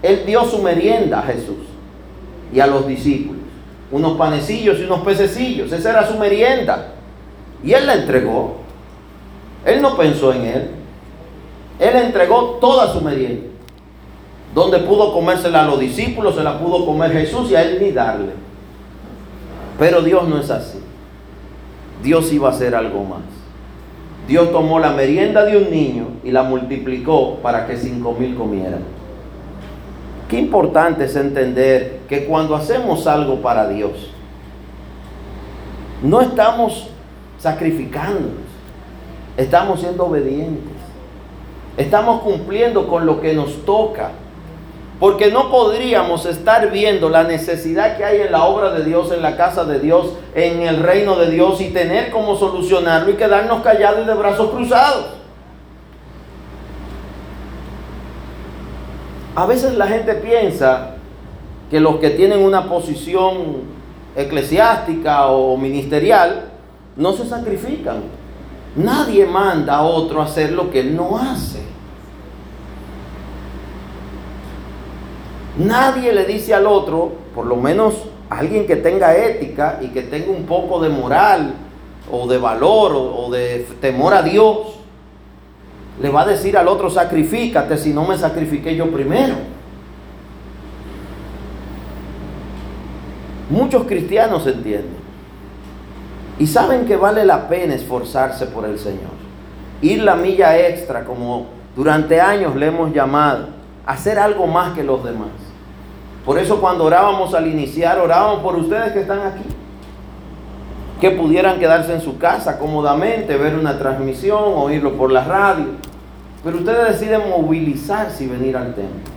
él dio su merienda a Jesús y a los discípulos. Unos panecillos y unos pececillos. Esa era su merienda. Y él la entregó. Él no pensó en él. Él entregó toda su merienda. Donde pudo comérsela a los discípulos, se la pudo comer Jesús y a él ni darle. Pero Dios no es así. Dios iba a hacer algo más. Dios tomó la merienda de un niño y la multiplicó para que cinco mil comieran. Qué importante es entender que cuando hacemos algo para Dios, no estamos sacrificándonos. Estamos siendo obedientes. Estamos cumpliendo con lo que nos toca. Porque no podríamos estar viendo la necesidad que hay en la obra de Dios, en la casa de Dios, en el reino de Dios y tener cómo solucionarlo y quedarnos callados y de brazos cruzados. A veces la gente piensa que los que tienen una posición eclesiástica o ministerial no se sacrifican. Nadie manda a otro a hacer lo que él no hace. Nadie le dice al otro, por lo menos alguien que tenga ética y que tenga un poco de moral o de valor o, o de temor a Dios, le va a decir al otro, sacrifícate si no me sacrifiqué yo primero. Muchos cristianos entienden. Y saben que vale la pena esforzarse por el Señor. Ir la milla extra, como durante años le hemos llamado, hacer algo más que los demás. Por eso cuando orábamos al iniciar, orábamos por ustedes que están aquí. Que pudieran quedarse en su casa cómodamente, ver una transmisión, oírlo por la radio. Pero ustedes deciden movilizarse y venir al templo.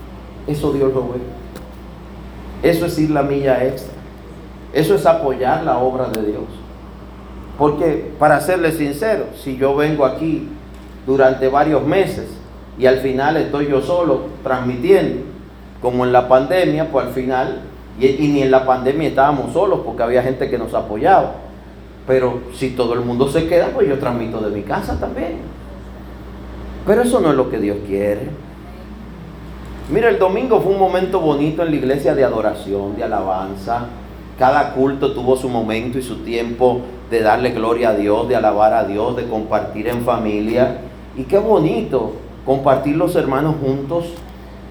Eso Dios lo ve. Eso es ir la milla extra. Eso es apoyar la obra de Dios. Porque, para serle sincero, si yo vengo aquí durante varios meses y al final estoy yo solo transmitiendo, como en la pandemia, pues al final, y, y, ni en la pandemia estábamos solos porque había gente que nos apoyaba. Pero si todo el mundo se queda, pues yo transmito de mi casa también. Pero eso no es lo que Dios quiere. Mira, el domingo fue un momento bonito en la iglesia de adoración, de alabanza. Cada culto tuvo su momento y su tiempo de darle gloria a Dios, de alabar a Dios, de compartir en familia. Y qué bonito compartir los hermanos juntos.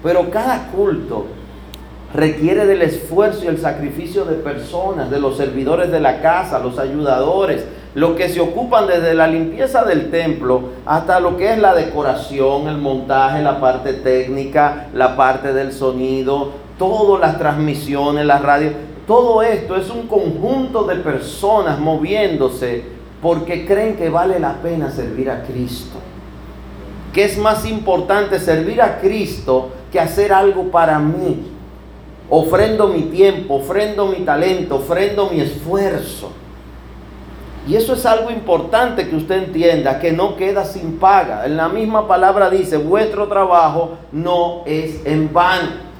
Pero cada culto requiere del esfuerzo y el sacrificio de personas, de los servidores de la casa, los ayudadores, los que se ocupan desde la limpieza del templo hasta lo que es la decoración, el montaje, la parte técnica, la parte del sonido, todas las transmisiones, las radios. Todo esto es un conjunto de personas moviéndose porque creen que vale la pena servir a Cristo. Que es más importante servir a Cristo que hacer algo para mí. Ofrendo mi tiempo, ofrendo mi talento, ofrendo mi esfuerzo. Y eso es algo importante que usted entienda, que no queda sin paga. En la misma palabra dice, vuestro trabajo no es en vano.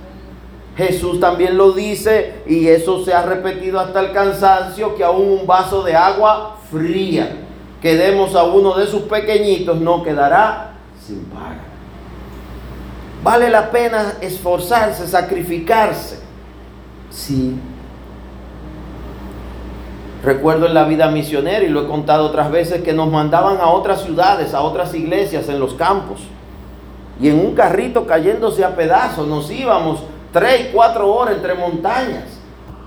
Jesús también lo dice y eso se ha repetido hasta el cansancio, que aún un vaso de agua fría que demos a uno de sus pequeñitos no quedará sin paga. Vale la pena esforzarse, sacrificarse. Sí. Recuerdo en la vida misionera, y lo he contado otras veces, que nos mandaban a otras ciudades, a otras iglesias en los campos. Y en un carrito cayéndose a pedazos nos íbamos tres, cuatro horas entre montañas.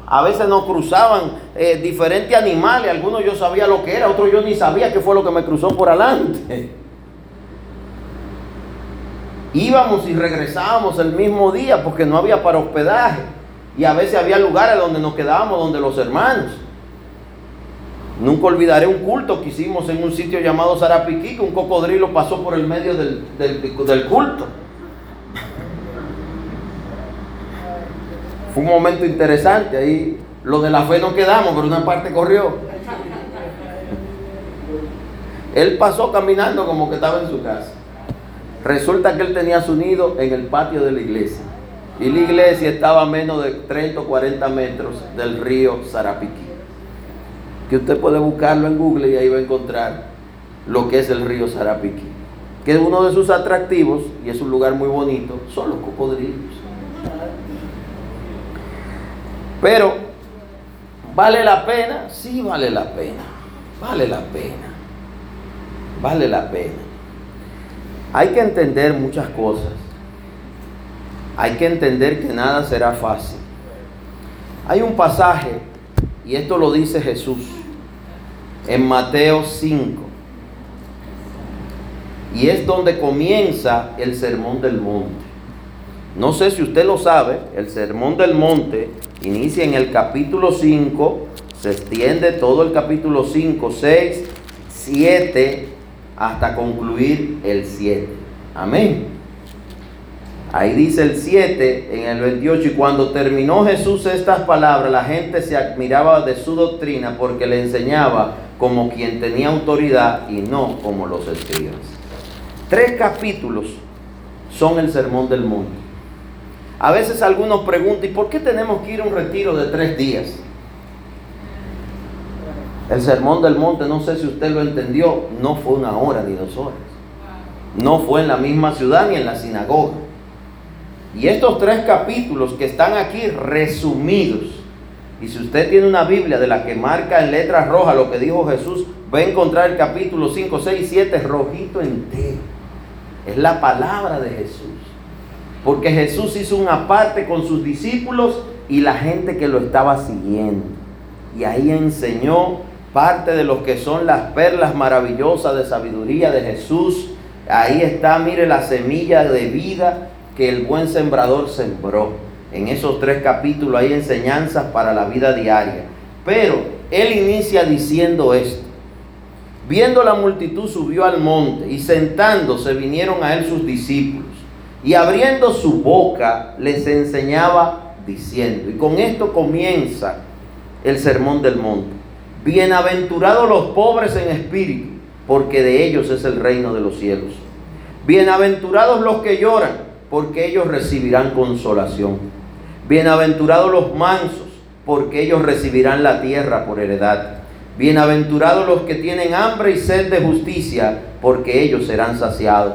A veces nos cruzaban eh, diferentes animales, algunos yo sabía lo que era, otros yo ni sabía qué fue lo que me cruzó por adelante. Íbamos y regresábamos el mismo día porque no había para hospedaje. Y a veces había lugares donde nos quedábamos, donde los hermanos. Nunca olvidaré un culto que hicimos en un sitio llamado Sarapiquí, que un cocodrilo pasó por el medio del, del culto. Fue un momento interesante, ahí lo de la fe no quedamos, pero una parte corrió. Él pasó caminando como que estaba en su casa. Resulta que él tenía su nido en el patio de la iglesia. Y la iglesia estaba a menos de 30 o 40 metros del río Sarapiquí. Que usted puede buscarlo en Google y ahí va a encontrar lo que es el río Sarapiquí. Que es uno de sus atractivos y es un lugar muy bonito, son los cocodrilos. Pero, ¿vale la pena? Sí, vale la pena. Vale la pena. Vale la pena. Hay que entender muchas cosas. Hay que entender que nada será fácil. Hay un pasaje, y esto lo dice Jesús, en Mateo 5. Y es donde comienza el sermón del monte. No sé si usted lo sabe, el sermón del monte inicia en el capítulo 5, se extiende todo el capítulo 5, 6, 7, hasta concluir el 7. Amén. Ahí dice el 7 en el 28, y cuando terminó Jesús estas palabras, la gente se admiraba de su doctrina porque le enseñaba como quien tenía autoridad y no como los escribas. Tres capítulos son el sermón del monte. A veces algunos preguntan, ¿y por qué tenemos que ir a un retiro de tres días? El sermón del monte, no sé si usted lo entendió, no fue una hora ni dos horas. No fue en la misma ciudad ni en la sinagoga. Y estos tres capítulos que están aquí resumidos, y si usted tiene una Biblia de la que marca en letras rojas lo que dijo Jesús, va a encontrar el capítulo 5, 6, 7 rojito entero. Es la palabra de Jesús. Porque Jesús hizo una parte con sus discípulos y la gente que lo estaba siguiendo. Y ahí enseñó parte de lo que son las perlas maravillosas de sabiduría de Jesús. Ahí está, mire, la semilla de vida que el buen sembrador sembró. En esos tres capítulos hay enseñanzas para la vida diaria. Pero él inicia diciendo esto. Viendo la multitud subió al monte y sentándose vinieron a él sus discípulos y abriendo su boca les enseñaba diciendo, y con esto comienza el sermón del monte. Bienaventurados los pobres en espíritu, porque de ellos es el reino de los cielos. Bienaventurados los que lloran, porque ellos recibirán consolación. Bienaventurados los mansos, porque ellos recibirán la tierra por heredad. Bienaventurados los que tienen hambre y sed de justicia, porque ellos serán saciados.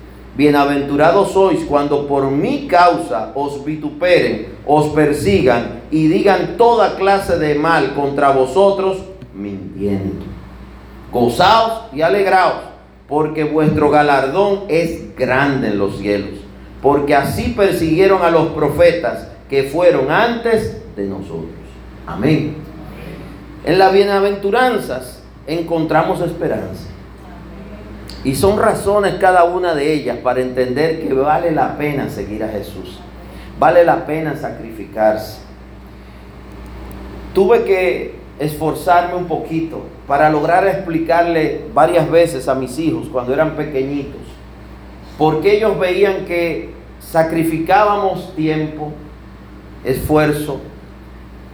Bienaventurados sois cuando por mi causa os vituperen, os persigan y digan toda clase de mal contra vosotros, mintiendo. Gozaos y alegraos, porque vuestro galardón es grande en los cielos, porque así persiguieron a los profetas que fueron antes de nosotros. Amén. En las bienaventuranzas encontramos esperanza. Y son razones cada una de ellas para entender que vale la pena seguir a Jesús. Vale la pena sacrificarse. Tuve que esforzarme un poquito para lograr explicarle varias veces a mis hijos cuando eran pequeñitos, porque ellos veían que sacrificábamos tiempo, esfuerzo,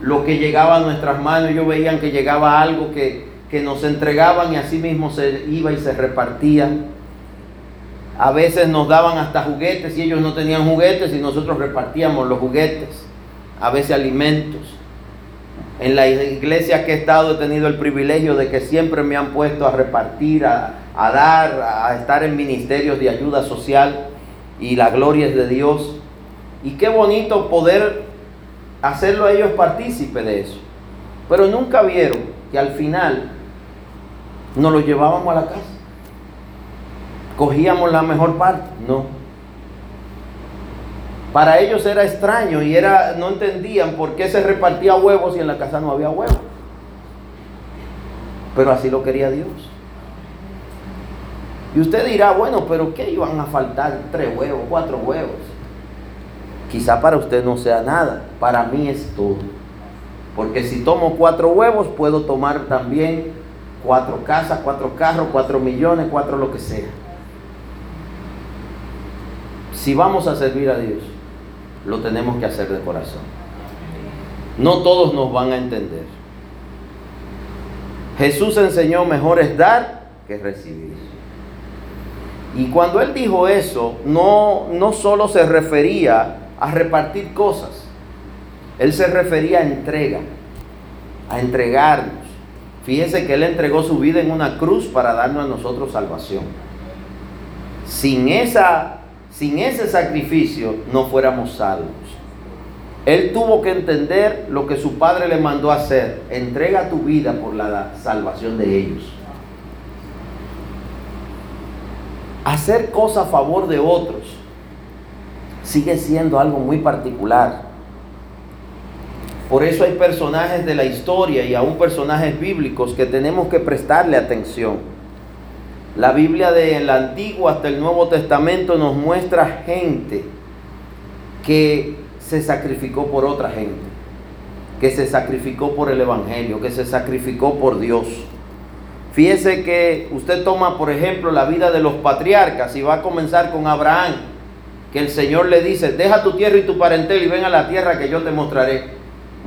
lo que llegaba a nuestras manos, ellos veían que llegaba algo que que nos entregaban y así mismo se iba y se repartía. A veces nos daban hasta juguetes y ellos no tenían juguetes y nosotros repartíamos los juguetes, a veces alimentos. En la iglesia que he estado he tenido el privilegio de que siempre me han puesto a repartir, a, a dar, a estar en ministerios de ayuda social y la gloria es de Dios. Y qué bonito poder hacerlo a ellos partícipe de eso. Pero nunca vieron que al final nos lo llevábamos a la casa. Cogíamos la mejor parte. No. Para ellos era extraño y era, no entendían por qué se repartía huevos y en la casa no había huevos. Pero así lo quería Dios. Y usted dirá, bueno, pero ¿qué iban a faltar? Tres huevos, cuatro huevos. Quizá para usted no sea nada, para mí es todo. Porque si tomo cuatro huevos, puedo tomar también cuatro casas, cuatro carros, cuatro millones, cuatro lo que sea. Si vamos a servir a Dios, lo tenemos que hacer de corazón. No todos nos van a entender. Jesús enseñó mejor es dar que recibir. Y cuando él dijo eso, no, no solo se refería a repartir cosas, él se refería a entrega, a entregarnos Fíjese que Él entregó su vida en una cruz para darnos a nosotros salvación. Sin, esa, sin ese sacrificio no fuéramos salvos. Él tuvo que entender lo que su padre le mandó hacer. Entrega tu vida por la salvación de ellos. Hacer cosas a favor de otros sigue siendo algo muy particular. Por eso hay personajes de la historia y aún personajes bíblicos que tenemos que prestarle atención. La Biblia del Antiguo hasta el Nuevo Testamento nos muestra gente que se sacrificó por otra gente, que se sacrificó por el Evangelio, que se sacrificó por Dios. Fíjese que usted toma, por ejemplo, la vida de los patriarcas y va a comenzar con Abraham, que el Señor le dice, deja tu tierra y tu parentela y ven a la tierra que yo te mostraré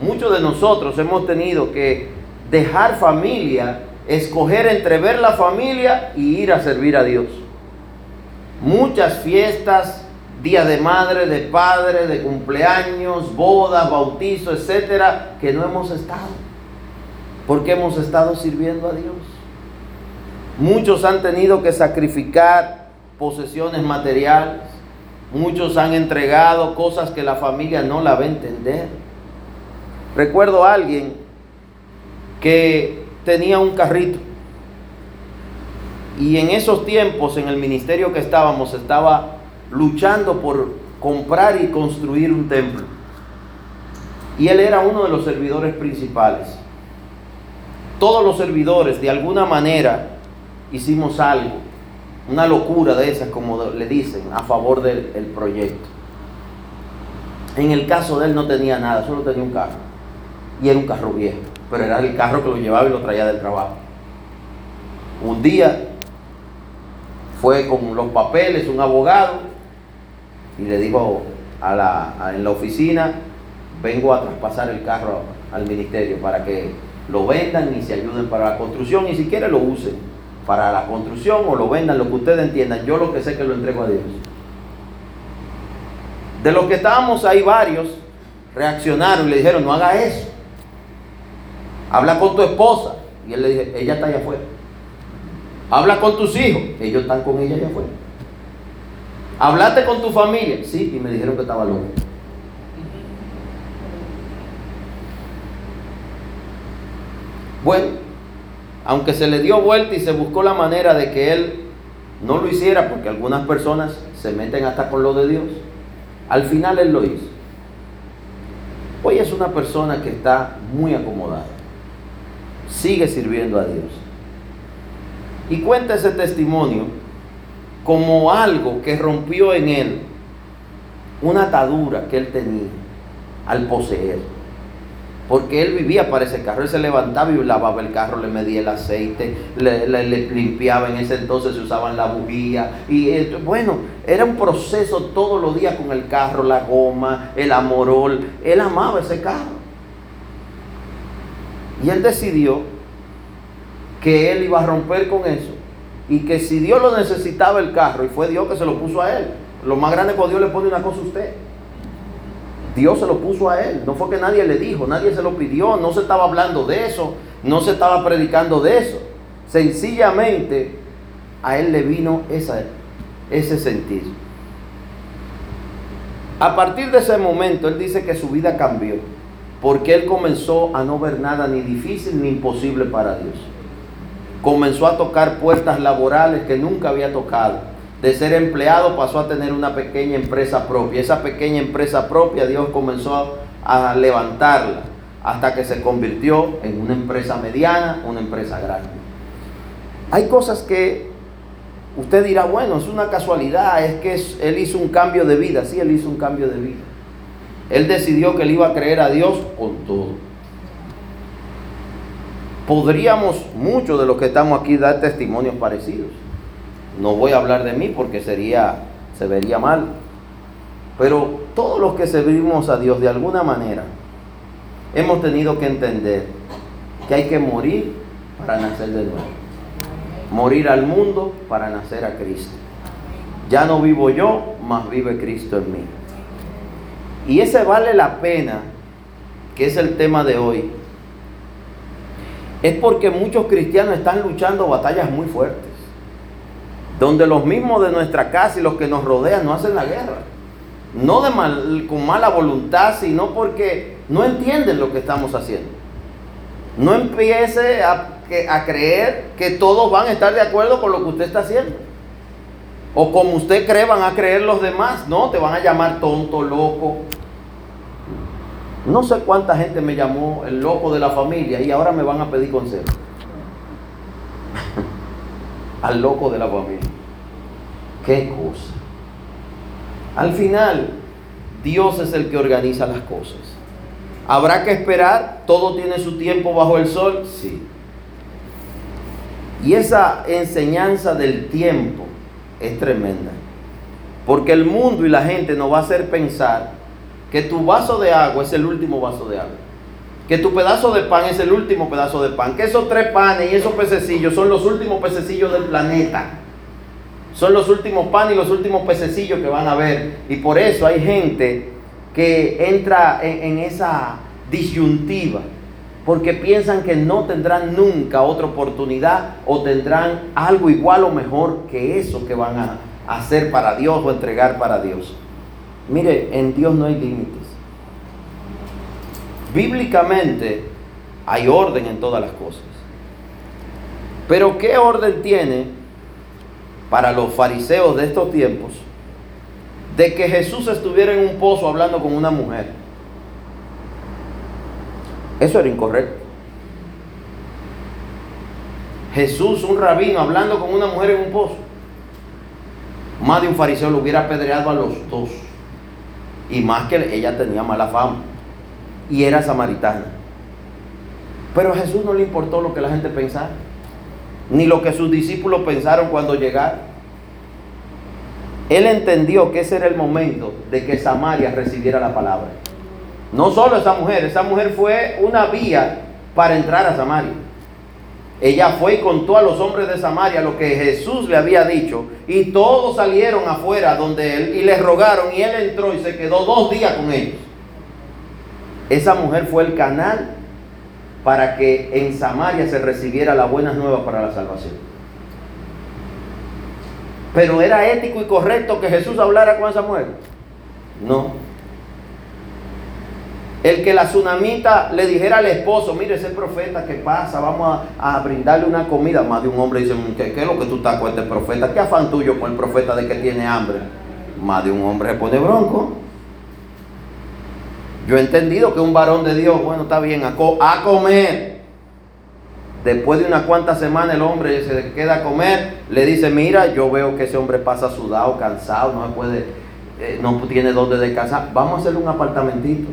muchos de nosotros hemos tenido que dejar familia, escoger entre ver la familia y ir a servir a Dios. Muchas fiestas, día de madre, de padre, de cumpleaños, bodas, bautizo, etcétera, que no hemos estado. Porque hemos estado sirviendo a Dios. Muchos han tenido que sacrificar posesiones materiales. Muchos han entregado cosas que la familia no la va a entender. Recuerdo a alguien que tenía un carrito y en esos tiempos en el ministerio que estábamos estaba luchando por comprar y construir un templo. Y él era uno de los servidores principales. Todos los servidores de alguna manera hicimos algo, una locura de esas, como le dicen, a favor del proyecto. En el caso de él no tenía nada, solo tenía un carro. Y era un carro viejo, pero era el carro que lo llevaba y lo traía del trabajo. Un día fue con los papeles un abogado y le dijo a la, en la oficina, vengo a traspasar el carro al ministerio para que lo vendan y se ayuden para la construcción y si quiere lo usen para la construcción o lo vendan, lo que ustedes entiendan. Yo lo que sé que lo entrego a Dios. De los que estábamos ahí varios reaccionaron y le dijeron, no haga eso. Habla con tu esposa. Y él le dije, ella está allá afuera. Habla con tus hijos. Ellos están con ella allá afuera. Hablaste con tu familia. Sí, y me dijeron que estaba loco. Bueno, aunque se le dio vuelta y se buscó la manera de que él no lo hiciera, porque algunas personas se meten hasta con lo de Dios, al final él lo hizo. Hoy es una persona que está muy acomodada, sigue sirviendo a Dios. Y cuenta ese testimonio como algo que rompió en él una atadura que él tenía al poseer. Porque él vivía para ese carro, él se levantaba y lavaba el carro, le medía el aceite, le, limpiaba, en ese entonces se usaban la bujía, y bueno, era un proceso todos los días con el carro, la goma, el amorol, él amaba ese carro. Y él decidió que él iba a romper con eso, y que si Dios lo necesitaba el carro, y fue Dios que se lo puso a él, lo más grande que Dios le pone una cosa a usted. Dios se lo puso a él. No fue que nadie le dijo, nadie se lo pidió, no se estaba hablando de eso, no se estaba predicando de eso. Sencillamente a él le vino ese sentir. A partir de ese momento, él dice que su vida cambió, porque él comenzó a no ver nada ni difícil ni imposible para Dios. Comenzó a tocar puertas laborales que nunca había tocado de ser empleado pasó a tener una pequeña empresa propia. Esa pequeña empresa propia Dios comenzó a levantarla hasta que se convirtió en una empresa mediana, una empresa grande. Hay cosas que usted dirá, bueno, es una casualidad, es que él hizo un cambio de vida. Sí, él hizo un cambio de vida. Él decidió que él iba a creer a Dios con todo. Podríamos, muchos de los que estamos aquí, dar testimonios parecidos. No voy a hablar de mí porque sería, se vería mal. Pero todos los que servimos a Dios de alguna manera, hemos tenido que entender que hay que morir para nacer de nuevo. Morir al mundo para nacer a Cristo. Ya no vivo yo, más vive Cristo en mí. Y ese vale la pena, que es el tema de hoy. Es porque muchos cristianos están luchando batallas muy fuertes donde los mismos de nuestra casa y los que nos rodean no hacen la guerra. No de mal, con mala voluntad, sino porque no entienden lo que estamos haciendo. No empiece a, a creer que todos van a estar de acuerdo con lo que usted está haciendo. O como usted cree van a creer los demás. No, te van a llamar tonto, loco. No sé cuánta gente me llamó el loco de la familia y ahora me van a pedir consejo. Al loco de la familia. Qué cosa. Al final, Dios es el que organiza las cosas. ¿Habrá que esperar? ¿Todo tiene su tiempo bajo el sol? Sí. Y esa enseñanza del tiempo es tremenda. Porque el mundo y la gente nos va a hacer pensar que tu vaso de agua es el último vaso de agua. Que tu pedazo de pan es el último pedazo de pan. Que esos tres panes y esos pececillos son los últimos pececillos del planeta. Son los últimos panes y los últimos pececillos que van a ver. Y por eso hay gente que entra en, esa disyuntiva. Porque piensan que no tendrán nunca otra oportunidad o tendrán algo igual o mejor que eso que van a hacer para Dios o entregar para Dios. Mire, en Dios no hay límites. Bíblicamente hay orden en todas las cosas. Pero ¿qué orden tiene para los fariseos de estos tiempos de que Jesús estuviera en un pozo hablando con una mujer. Eso era incorrecto. Jesús, un rabino, hablando con una mujer en un pozo. Más de un fariseo lo hubiera apedreado a los dos. Y más que ella tenía mala fama. Y era samaritana. Pero a Jesús no le importó lo que la gente pensara. Ni lo que sus discípulos pensaron cuando llegaron. Él entendió que ese era el momento de que Samaria recibiera la palabra. No solo esa mujer, esa mujer fue una vía para entrar a Samaria. Ella fue y contó a los hombres de Samaria lo que Jesús le había dicho. Y todos salieron afuera donde él y le rogaron. Y él entró y se quedó dos días con ellos. Esa mujer fue el canal para que en Samaria se recibiera la buenas nuevas para la salvación. Pero era ético y correcto que Jesús hablara con esa mujer. No. El que la tsunamita le dijera al esposo, mire ese profeta que pasa, vamos a, brindarle una comida. Más de un hombre dice, ¿qué, es lo que tú estás con este profeta? ¿Qué afán tuyo con el profeta de que tiene hambre? Más de un hombre se pone bronco. Yo he entendido que un varón de Dios, bueno, está bien, a, comer. Después de unas cuantas semanas el hombre se queda a comer, le dice, mira, yo veo que ese hombre pasa sudado, cansado, no puede, eh, no tiene dónde descansar. Vamos a hacerle un apartamentito.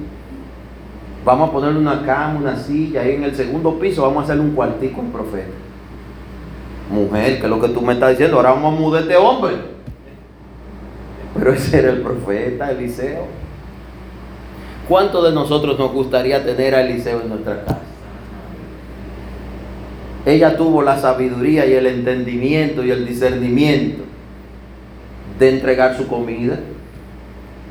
Vamos a ponerle una cama, una silla, ahí en el segundo piso vamos a hacerle un cuartico al profeta. Mujer, que es lo que tú me estás diciendo, ahora vamos a mudar este hombre. Pero ese era el profeta Eliseo. ¿Cuántos de nosotros nos gustaría tener a Eliseo en nuestra casa? Ella tuvo la sabiduría y el entendimiento y el discernimiento de entregar su comida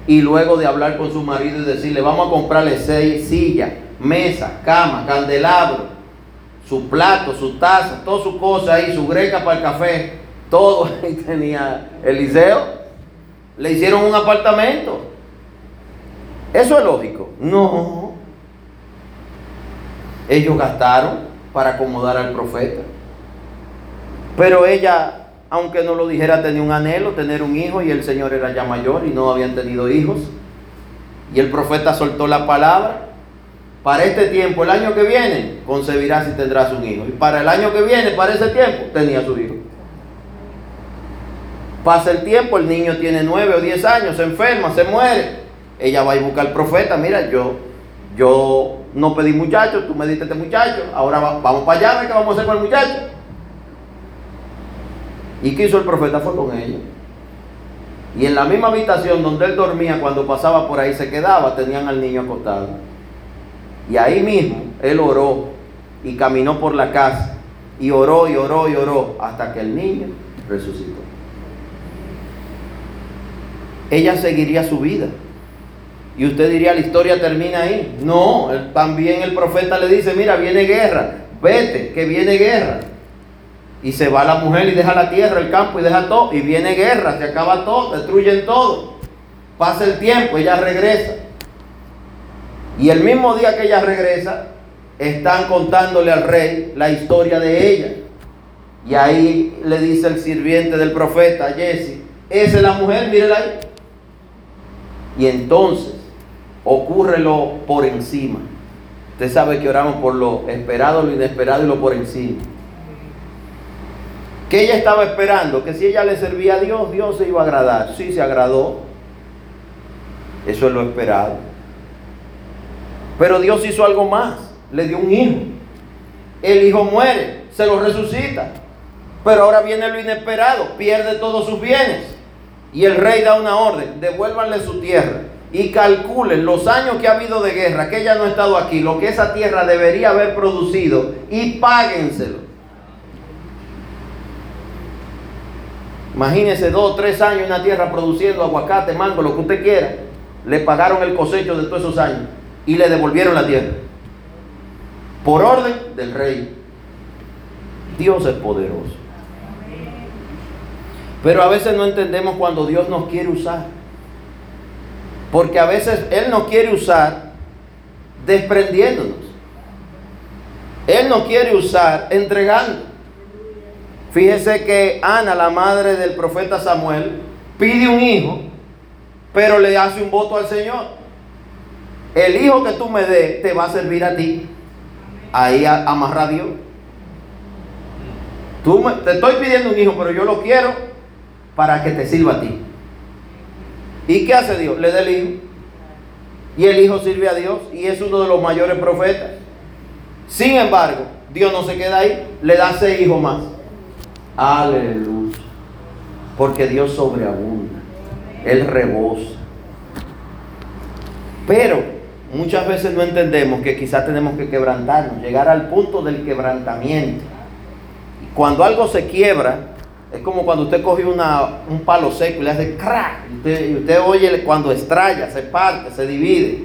y luego de hablar con su marido y decirle, vamos a comprarle seis sillas, mesa, cama, candelabro, su plato, su taza, todas sus cosas ahí, su greca para el café, todo ahí tenía Eliseo. Le hicieron un apartamento. ¿Eso es lógico? No. Ellos gastaron para acomodar al profeta. Pero ella aunque no lo dijera, tenía un anhelo, tener un hijo, y el Señor era ya mayor y no habían tenido hijos. Y el profeta soltó la palabra. Para este tiempo, el año que viene, concebirás y tendrás un hijo. Y para el año que viene, para ese tiempo, tenía su hijo. Pasa el tiempo, el niño tiene nueve o diez años, se enferma, se muere. Ella va y busca al profeta, mira, yo, yo no pedí muchacho, tú me diste este muchacho, ahora vamos para allá, ¿qué vamos a hacer con el muchacho? ¿Y qué hizo el profeta? Fue con ella. Y en la misma habitación donde él dormía, cuando pasaba por ahí, se quedaba, tenían al niño acostado. Y ahí mismo él oró y caminó por la casa. Y oró y oró y oró hasta que el niño resucitó. Ella seguiría su vida. Y usted diría, la historia termina ahí. No, también el profeta le dice, mira, viene guerra, vete, que viene guerra. Y se va la mujer y deja la tierra, el campo y deja todo. Y viene guerra, se acaba todo, destruyen todo. Pasa el tiempo, ella regresa. Y el mismo día que ella regresa, están contándole al rey la historia de ella. Y ahí le dice el sirviente del profeta, Jesse, esa es la mujer, mírela ahí. Y entonces ocurre lo por encima. Usted sabe que oramos por lo esperado, lo inesperado y lo por encima que ella estaba esperando, que si ella le servía a Dios, Dios se iba a agradar. Sí, se agradó. Eso es lo esperado. Pero Dios hizo algo más. Le dio un hijo. El hijo muere, se lo resucita. Pero ahora viene lo inesperado, pierde todos sus bienes. Y el rey da una orden, devuélvanle su tierra. Y calculen los años que ha habido de guerra, que ella no ha estado aquí, lo que esa tierra debería haber producido, y páguenselo. Imagínese dos tres años en una tierra produciendo aguacate, mango, lo que usted quiera. Le pagaron el cosecho de todos esos años y le devolvieron la tierra. Por orden del rey. Dios es poderoso. Pero a veces no entendemos cuando Dios nos quiere usar. Porque a veces Él nos quiere usar desprendiéndonos. Él nos quiere usar entregando. Fíjese que Ana, la madre del profeta Samuel, pide un hijo, pero le hace un voto al Señor. El hijo que tú me des te va a servir a ti. Ahí amarra a Dios. Tú te estoy pidiendo un hijo, pero yo lo quiero para que te sirva a ti. ¿Y qué hace Dios? Le da el hijo. Y el hijo sirve a Dios y es uno de los mayores profetas. Sin embargo, Dios no se queda ahí, le da seis hijos más. Aleluya. Porque Dios sobreabunda, Él rebosa. Pero muchas veces no entendemos que quizás tenemos que quebrantarnos, llegar al punto del quebrantamiento. Cuando algo se quiebra, es como cuando usted coge una, un palo seco y le hace crack. Y usted, y usted oye cuando estrella, se parte, se divide.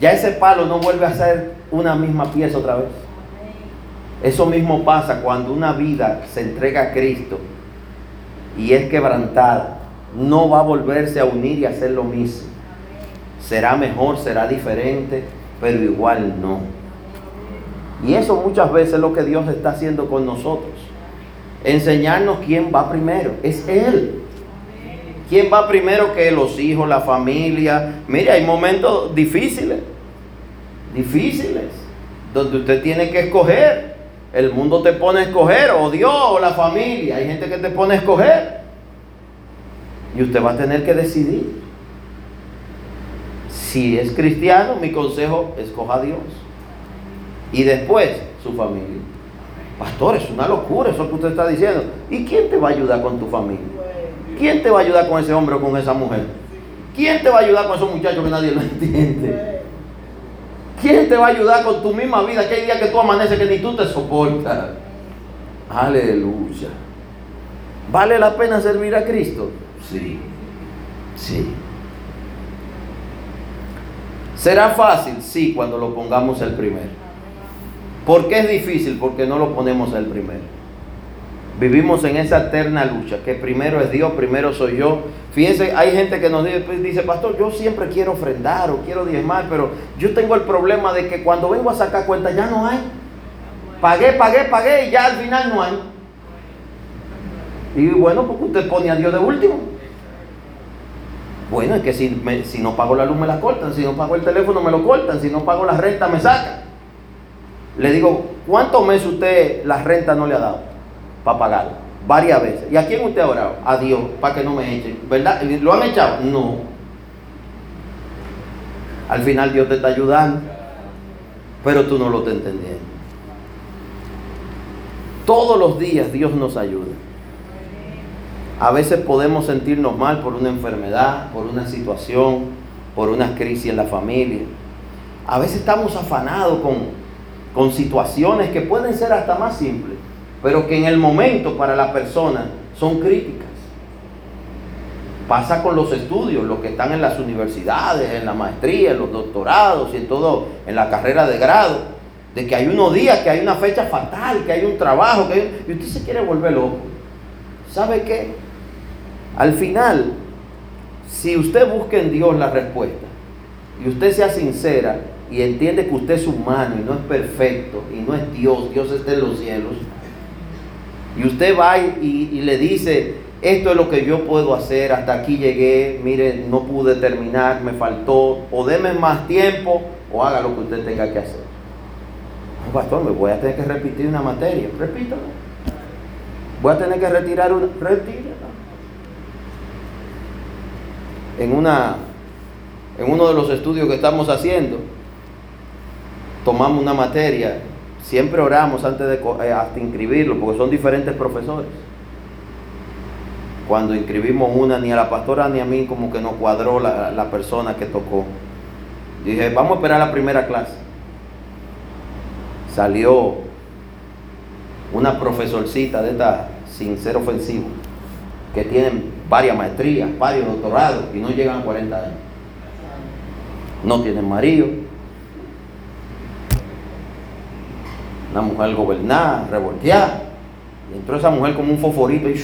Ya ese palo no vuelve a ser una misma pieza otra vez. Eso mismo pasa cuando una vida se entrega a Cristo y es quebrantada. No va a volverse a unir y hacer lo mismo. Será mejor, será diferente, pero igual no. Y eso muchas veces es lo que Dios está haciendo con nosotros. Enseñarnos quién va primero. Es Él. ¿Quién va primero que los hijos, la familia? Mire, hay momentos difíciles. Difíciles. Donde usted tiene que escoger. El mundo te pone a escoger, o Dios, o la familia. Hay gente que te pone a escoger. Y usted va a tener que decidir. Si es cristiano, mi consejo, escoja a Dios. Y después, su familia. Pastor, es una locura eso que usted está diciendo. ¿Y quién te va a ayudar con tu familia? ¿Quién te va a ayudar con ese hombre o con esa mujer? ¿Quién te va a ayudar con esos muchachos que nadie lo entiende? ¿Quién te va a ayudar con tu misma vida? Que hay días que tú amaneces que ni tú te soportas. Aleluya. ¿Vale la pena servir a Cristo? Sí. Sí. ¿Será fácil? Sí, cuando lo pongamos el primero. ¿Por qué es difícil? Porque no lo ponemos el primero. Vivimos en esa eterna lucha, que primero es Dios, primero soy yo. Fíjense, hay gente que nos dice, pues, dice, pastor, yo siempre quiero ofrendar o quiero diezmar, pero yo tengo el problema de que cuando vengo a sacar cuenta ya no hay. Pagué, pagué, pagué y ya al final no hay. Y bueno, porque usted pone a Dios de último. Bueno, es que si, si no pago la luz me la cortan, si no pago el teléfono me lo cortan, si no pago la renta me sacan. Le digo, ¿cuántos meses usted la renta no le ha dado para pagar? Varias veces. ¿Y a quién usted ha orado? A Dios, para que no me echen. ¿Verdad? ¿Lo han echado? No. Al final Dios te está ayudando, pero tú no lo estás entendiendo. Todos los días Dios nos ayuda. A veces podemos sentirnos mal por una enfermedad, por una situación, por una crisis en la familia. A veces estamos afanados con, con situaciones que pueden ser hasta más simples, pero que en el momento para la persona son críticas. Pasa con los estudios, los que están en las universidades, en la maestría, en los doctorados y en todo, en la carrera de grado, de que hay unos días, que hay una fecha fatal, que hay un trabajo, que y usted se quiere volver loco. ¿Sabe qué? Al final, si usted busca en Dios la respuesta y usted sea sincera, y entiende que usted es humano y no es perfecto y no es Dios, Dios está en los cielos, y usted va y, le dice, esto es lo que yo puedo hacer, hasta aquí llegué, mire, no pude terminar, me faltó, o deme más tiempo, o haga lo que usted tenga que hacer. pastor, me voy a tener que repetir una materia, repítalo. Voy a tener que retirar una, retírala. En una, en uno de los estudios que estamos haciendo, tomamos una materia, siempre oramos antes de eh, hasta inscribirlo, porque son diferentes profesores. Cuando inscribimos una, ni a la pastora ni a mí como que nos cuadró la, la persona que tocó. Dije, vamos a esperar la primera clase. Salió una profesorcita de esta, sin ser ofensivo, que tienen varias maestrías, varios doctorados y no llegan a 40 años. No tienen marido, una mujer gobernada, revolteada. Entró esa mujer como un foforito y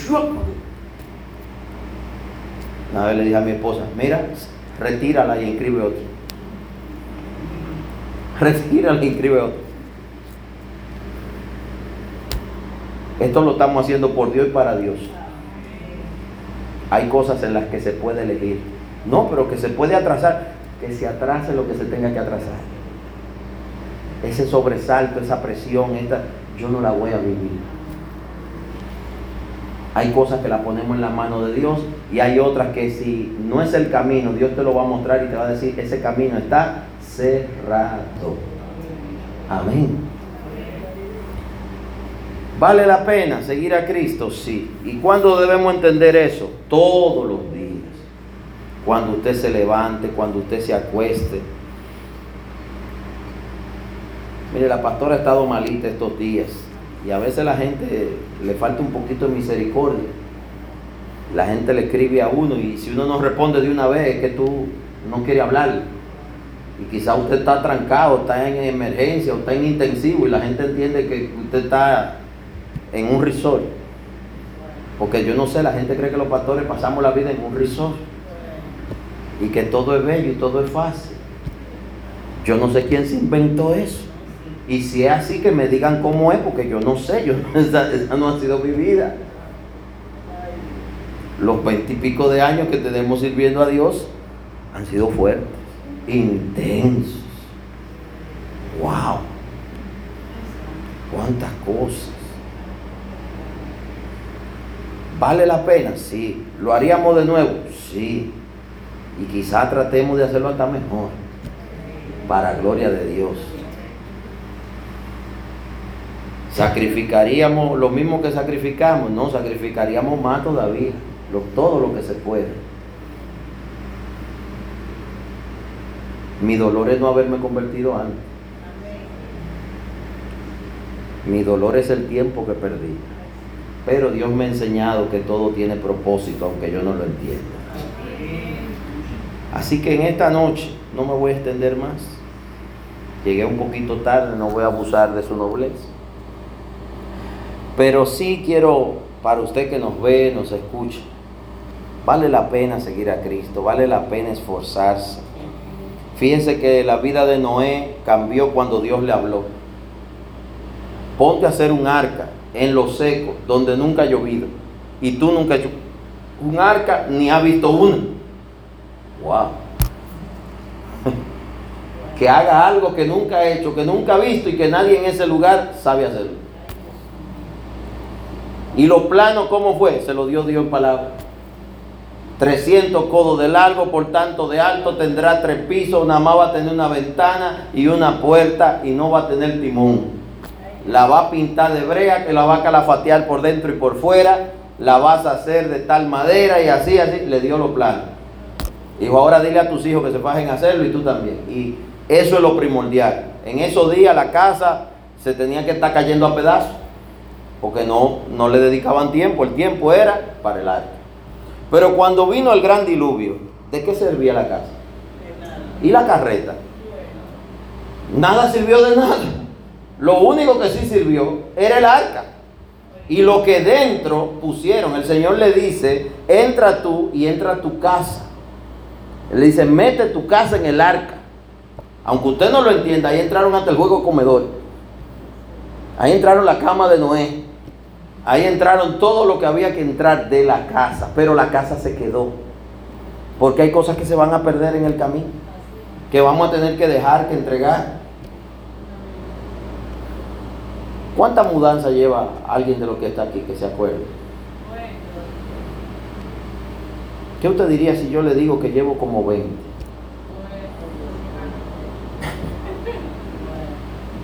Una vez le dije a mi esposa, mira, retírala y inscribe otro. Retírala y inscribe otro. Esto lo estamos haciendo por Dios y para Dios. Hay cosas en las que se puede elegir. No, pero que se puede atrasar. Que se atrase lo que se tenga que atrasar ese sobresalto, esa presión, esta, yo no la voy a vivir. Hay cosas que las ponemos en la mano de Dios y hay otras que si no es el camino, Dios te lo va a mostrar y te va a decir, ese camino está cerrado. Amén. ¿Vale la pena seguir a Cristo? Sí. ¿Y cuándo debemos entender eso? Todos los días. Cuando usted se levante, cuando usted se acueste. Mire, la pastora ha estado malita estos días y a veces la gente le falta un poquito de misericordia. La gente le escribe a uno y si uno no responde de una vez es que tú no quieres hablar. Y quizá usted está trancado, está en emergencia o está en intensivo y la gente entiende que usted está en un resort. Porque yo no sé, la gente cree que los pastores pasamos la vida en un resort. Y que todo es bello y todo es fácil. Yo no sé quién se inventó eso. Y si es así, que me digan cómo es, porque yo no sé, yo, esa, no ha sido mi vida. Los veintipico de años que tenemos sirviendo a Dios han sido fuertes, intensos. ¡Wow! ¿Cuántas cosas? ¿Vale la pena? Sí. ¿Lo haríamos de nuevo? Sí. Y quizá tratemos de hacerlo hasta mejor. Para gloria de Dios. Sacrificaríamos lo mismo que sacrificamos, no, sacrificaríamos más todavía, todo lo que se puede. Mi dolor es no haberme convertido antes. Mi dolor es el tiempo que perdí. Pero Dios me ha enseñado que todo tiene propósito, aunque yo no lo entienda. Así que en esta noche no me voy a extender más. Llegué un poquito tarde, no voy a abusar de su nobleza. Pero sí quiero, para usted que nos ve, nos escucha, vale la pena seguir a Cristo, vale la pena esforzarse. Fíjense que la vida de Noé cambió cuando Dios le habló. Ponte a hacer un arca en lo seco, donde nunca ha llovido. Y tú nunca has hecho un arca ni has visto una. Wow. que haga algo que nunca ha hecho, que nunca ha visto y que nadie en ese lugar sabe hacerlo. Y lo plano, ¿cómo fue? Se lo dio Dios en palabra. 300 codos de largo, por tanto de alto, tendrá tres pisos, nada más va a tener una ventana y una puerta y no va a tener timón la va a pintar de brea, que la va a calafatear por dentro y por fuera, la vas a hacer de tal madera y así, así, le dio los planos. Dijo, ahora dile a tus hijos que se fajen a hacerlo y tú también. Y eso es lo primordial. En esos días la casa se tenía que estar cayendo a pedazos, porque no, no le dedicaban tiempo, el tiempo era para el arte. Pero cuando vino el gran diluvio, ¿de qué servía la casa? ¿Y la carreta? Nada sirvió de nada. Lo único que sí sirvió era el arca. Y lo que dentro pusieron, el Señor le dice, entra tú y entra a tu casa. Él le dice, mete tu casa en el arca. Aunque usted no lo entienda, ahí entraron hasta el juego comedor. Ahí entraron la cama de Noé. Ahí entraron todo lo que había que entrar de la casa. Pero la casa se quedó. Porque hay cosas que se van a perder en el camino. Que vamos a tener que dejar, que entregar. ¿Cuánta mudanza lleva alguien de lo que está aquí que se acuerde? ¿Qué usted diría si yo le digo que llevo como 20?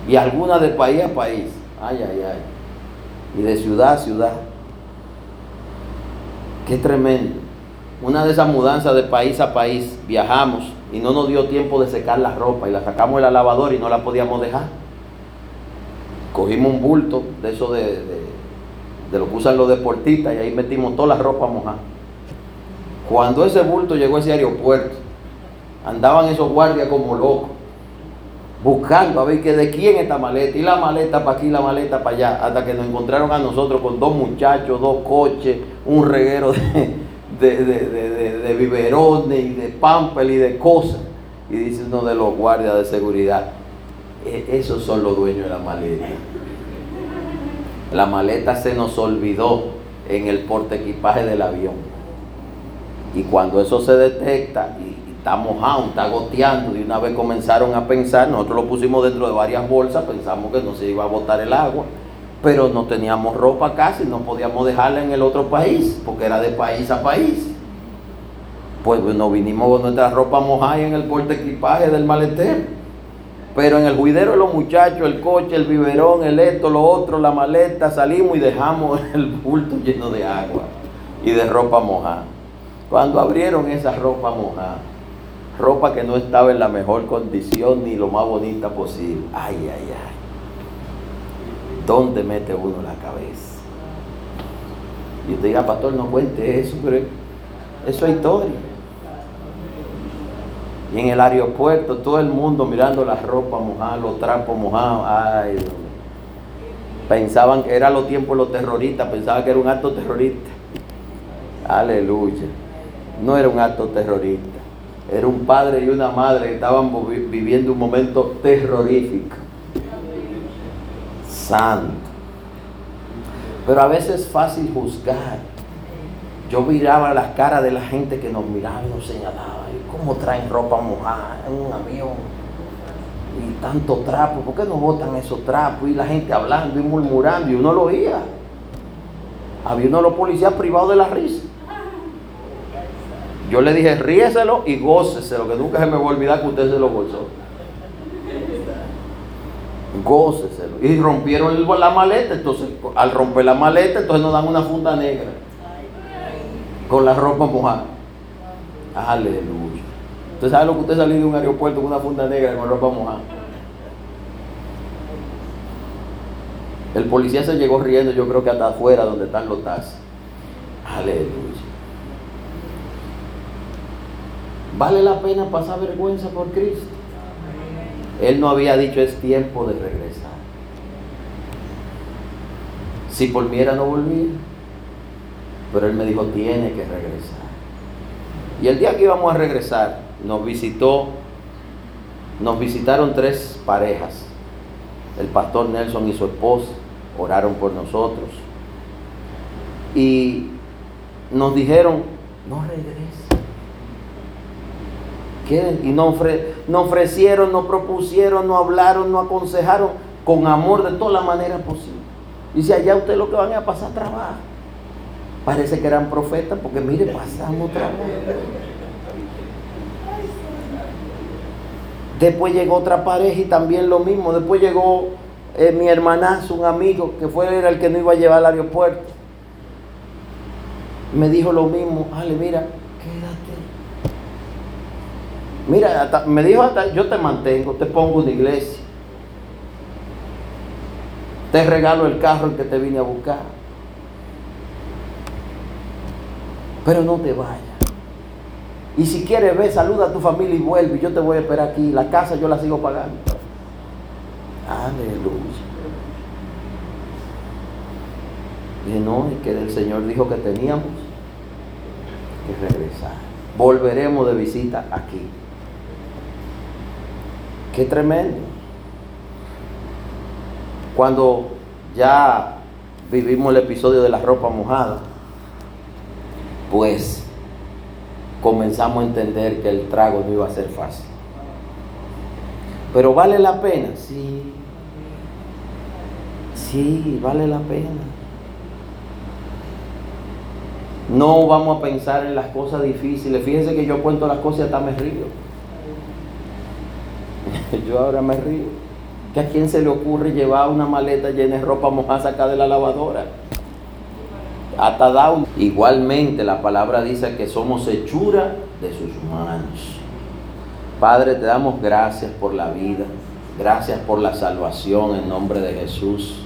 y alguna de país a país. Ay, ay, ay. Y de ciudad a ciudad. Qué tremendo. Una de esas mudanzas de país a país, viajamos y no nos dio tiempo de secar la ropa y la sacamos de la y no la podíamos dejar cogimos un bulto de eso de, de, lo que usan los deportistas y ahí metimos toda la ropa mojada. Cuando ese bulto llegó a ese aeropuerto, andaban esos guardias como locos, buscando a ver que de quién esta maleta, y la maleta para aquí, la maleta para allá, hasta que nos encontraron a nosotros con dos muchachos, dos coches, un reguero de, de, biberones y de pampel y de cosas. Y dice uno de los guardias de seguridad, e, esos son los dueños de la maleta. La maleta se nos olvidó en el porte equipaje del avión. Y cuando eso se detecta y, está mojado, está goteando, y una vez comenzaron a pensar, nosotros lo pusimos dentro de varias bolsas, pensamos que no se iba a botar el agua. pero no teníamos ropa casi, no podíamos dejarla en el otro país, porque era de país a país. Pues nos vinimos con nuestra ropa mojada en el porte equipaje del maletero. Pero en el juidero de los muchachos, el coche, el biberón, el esto, lo otro, la maleta, salimos y dejamos el bulto lleno de agua y de ropa mojada. Cuando abrieron esa ropa mojada, ropa que no estaba en la mejor condición ni lo más bonita posible. Ay, ay, ay. ¿Dónde mete uno la cabeza? Y usted diga, pastor, no cuente eso, pero eso es historia. Y en el aeropuerto, todo el mundo mirando las ropas mojadas, los trapos mojados. Ay, pensaban que era los tiempos los terroristas, pensaban que era un acto terrorista. Aleluya. No era un acto terrorista. Era un padre y una madre que estaban viviendo un momento terrorífico santo. Pero a veces es fácil juzgar. Yo miraba las caras de la gente que nos miraba y nos señalaba. ¿Cómo traen ropa mojada en un avión? Y tanto trapo. ¿Por qué no botan esos trapos? Y la gente hablando y murmurando. Y uno lo oía. Había uno de los policías privados de la risa. Yo le dije, ríeselo y góceselo, que nunca se me va a olvidar que usted se lo gozó góceselo. Y rompieron la maleta, entonces al romper la maleta, entonces nos dan una funda negra con la ropa mojada. Aleluya. ¿Usted sabe lo que usted salió de un aeropuerto con una funda negra con ropa mojada? El policía se llegó riendo, yo creo que hasta afuera donde están los tazos. Aleluya. ¿Vale la pena pasar vergüenza por Cristo? Él no había dicho es tiempo de regresar. Si volviera no volvía. Pero él me dijo tiene que regresar. Y el día que íbamos a regresar nos visitó, nos visitaron tres parejas. El pastor Nelson y su esposa oraron por nosotros. Y nos dijeron, no y no, ofrecieron, no propusieron, no hablaron, no aconsejaron con amor de todas las maneras posibles. Dice, allá usted lo que van a pasar trabajo. Parece que eran profetas porque mire, pasamos trabajo. Después llegó otra pareja y también lo mismo. Después llegó eh, mi hermanazo, un amigo, que fue era el que no iba a llevar al aeropuerto. Me dijo lo mismo, Ale, mira, Mira, me dijo hasta, yo te mantengo, te pongo una iglesia. Te regalo el carro el que te vine a buscar. Pero no te vayas. Y si quieres, ve, saluda a tu familia y vuelve. Yo te voy a esperar aquí. La casa yo la sigo pagando. Aleluya. Y no, y que el Señor dijo que teníamos que regresar. Volveremos de visita aquí. Qué tremendo. Cuando ya vivimos el episodio de la ropa mojada, pues comenzamos a entender que el trago no iba a ser fácil. Pero vale la pena, sí. Sí, vale la pena. No vamos a pensar en las cosas difíciles. Fíjense que yo cuento las cosas y hasta me río. Yo ahora me río. ¿Que a quién se le ocurre llevar una maleta llena de ropa mojada acá de la lavadora? Hasta down. Igualmente la palabra dice que somos hechura de sus manos. Padre, te damos gracias por la vida. Gracias por la salvación en nombre de Jesús.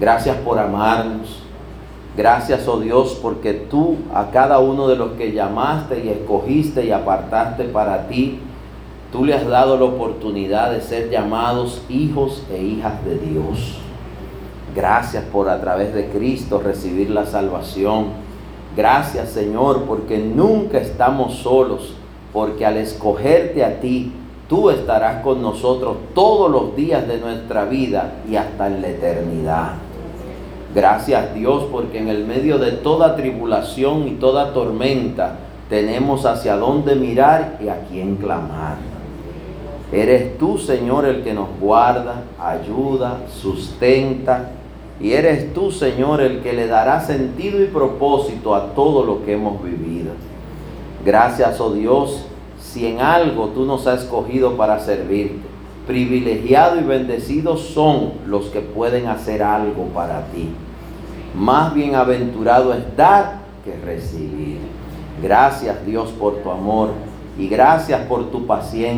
Gracias por amarnos. Gracias, oh Dios, porque tú a cada uno de los que llamaste y escogiste y apartaste para ti, Tú le has dado la oportunidad de ser llamados hijos e hijas de Dios. Gracias por a través de Cristo recibir la salvación. Gracias Señor porque nunca estamos solos, porque al escogerte a ti, tú estarás con nosotros todos los días de nuestra vida y hasta en la eternidad. Gracias Dios porque en el medio de toda tribulación y toda tormenta tenemos hacia dónde mirar y a quién clamar. Eres tú, Señor, el que nos guarda, ayuda, sustenta, Y eres tú, Señor, el que le dará sentido y propósito a todo lo que hemos vivido. Gracias, oh Dios, si en algo tú nos has escogido para servirte. Privilegiado y bendecidos son los que pueden hacer algo para ti. Más bienaventurado es dar que recibir. Gracias Dios por tu amor y gracias por tu paciencia.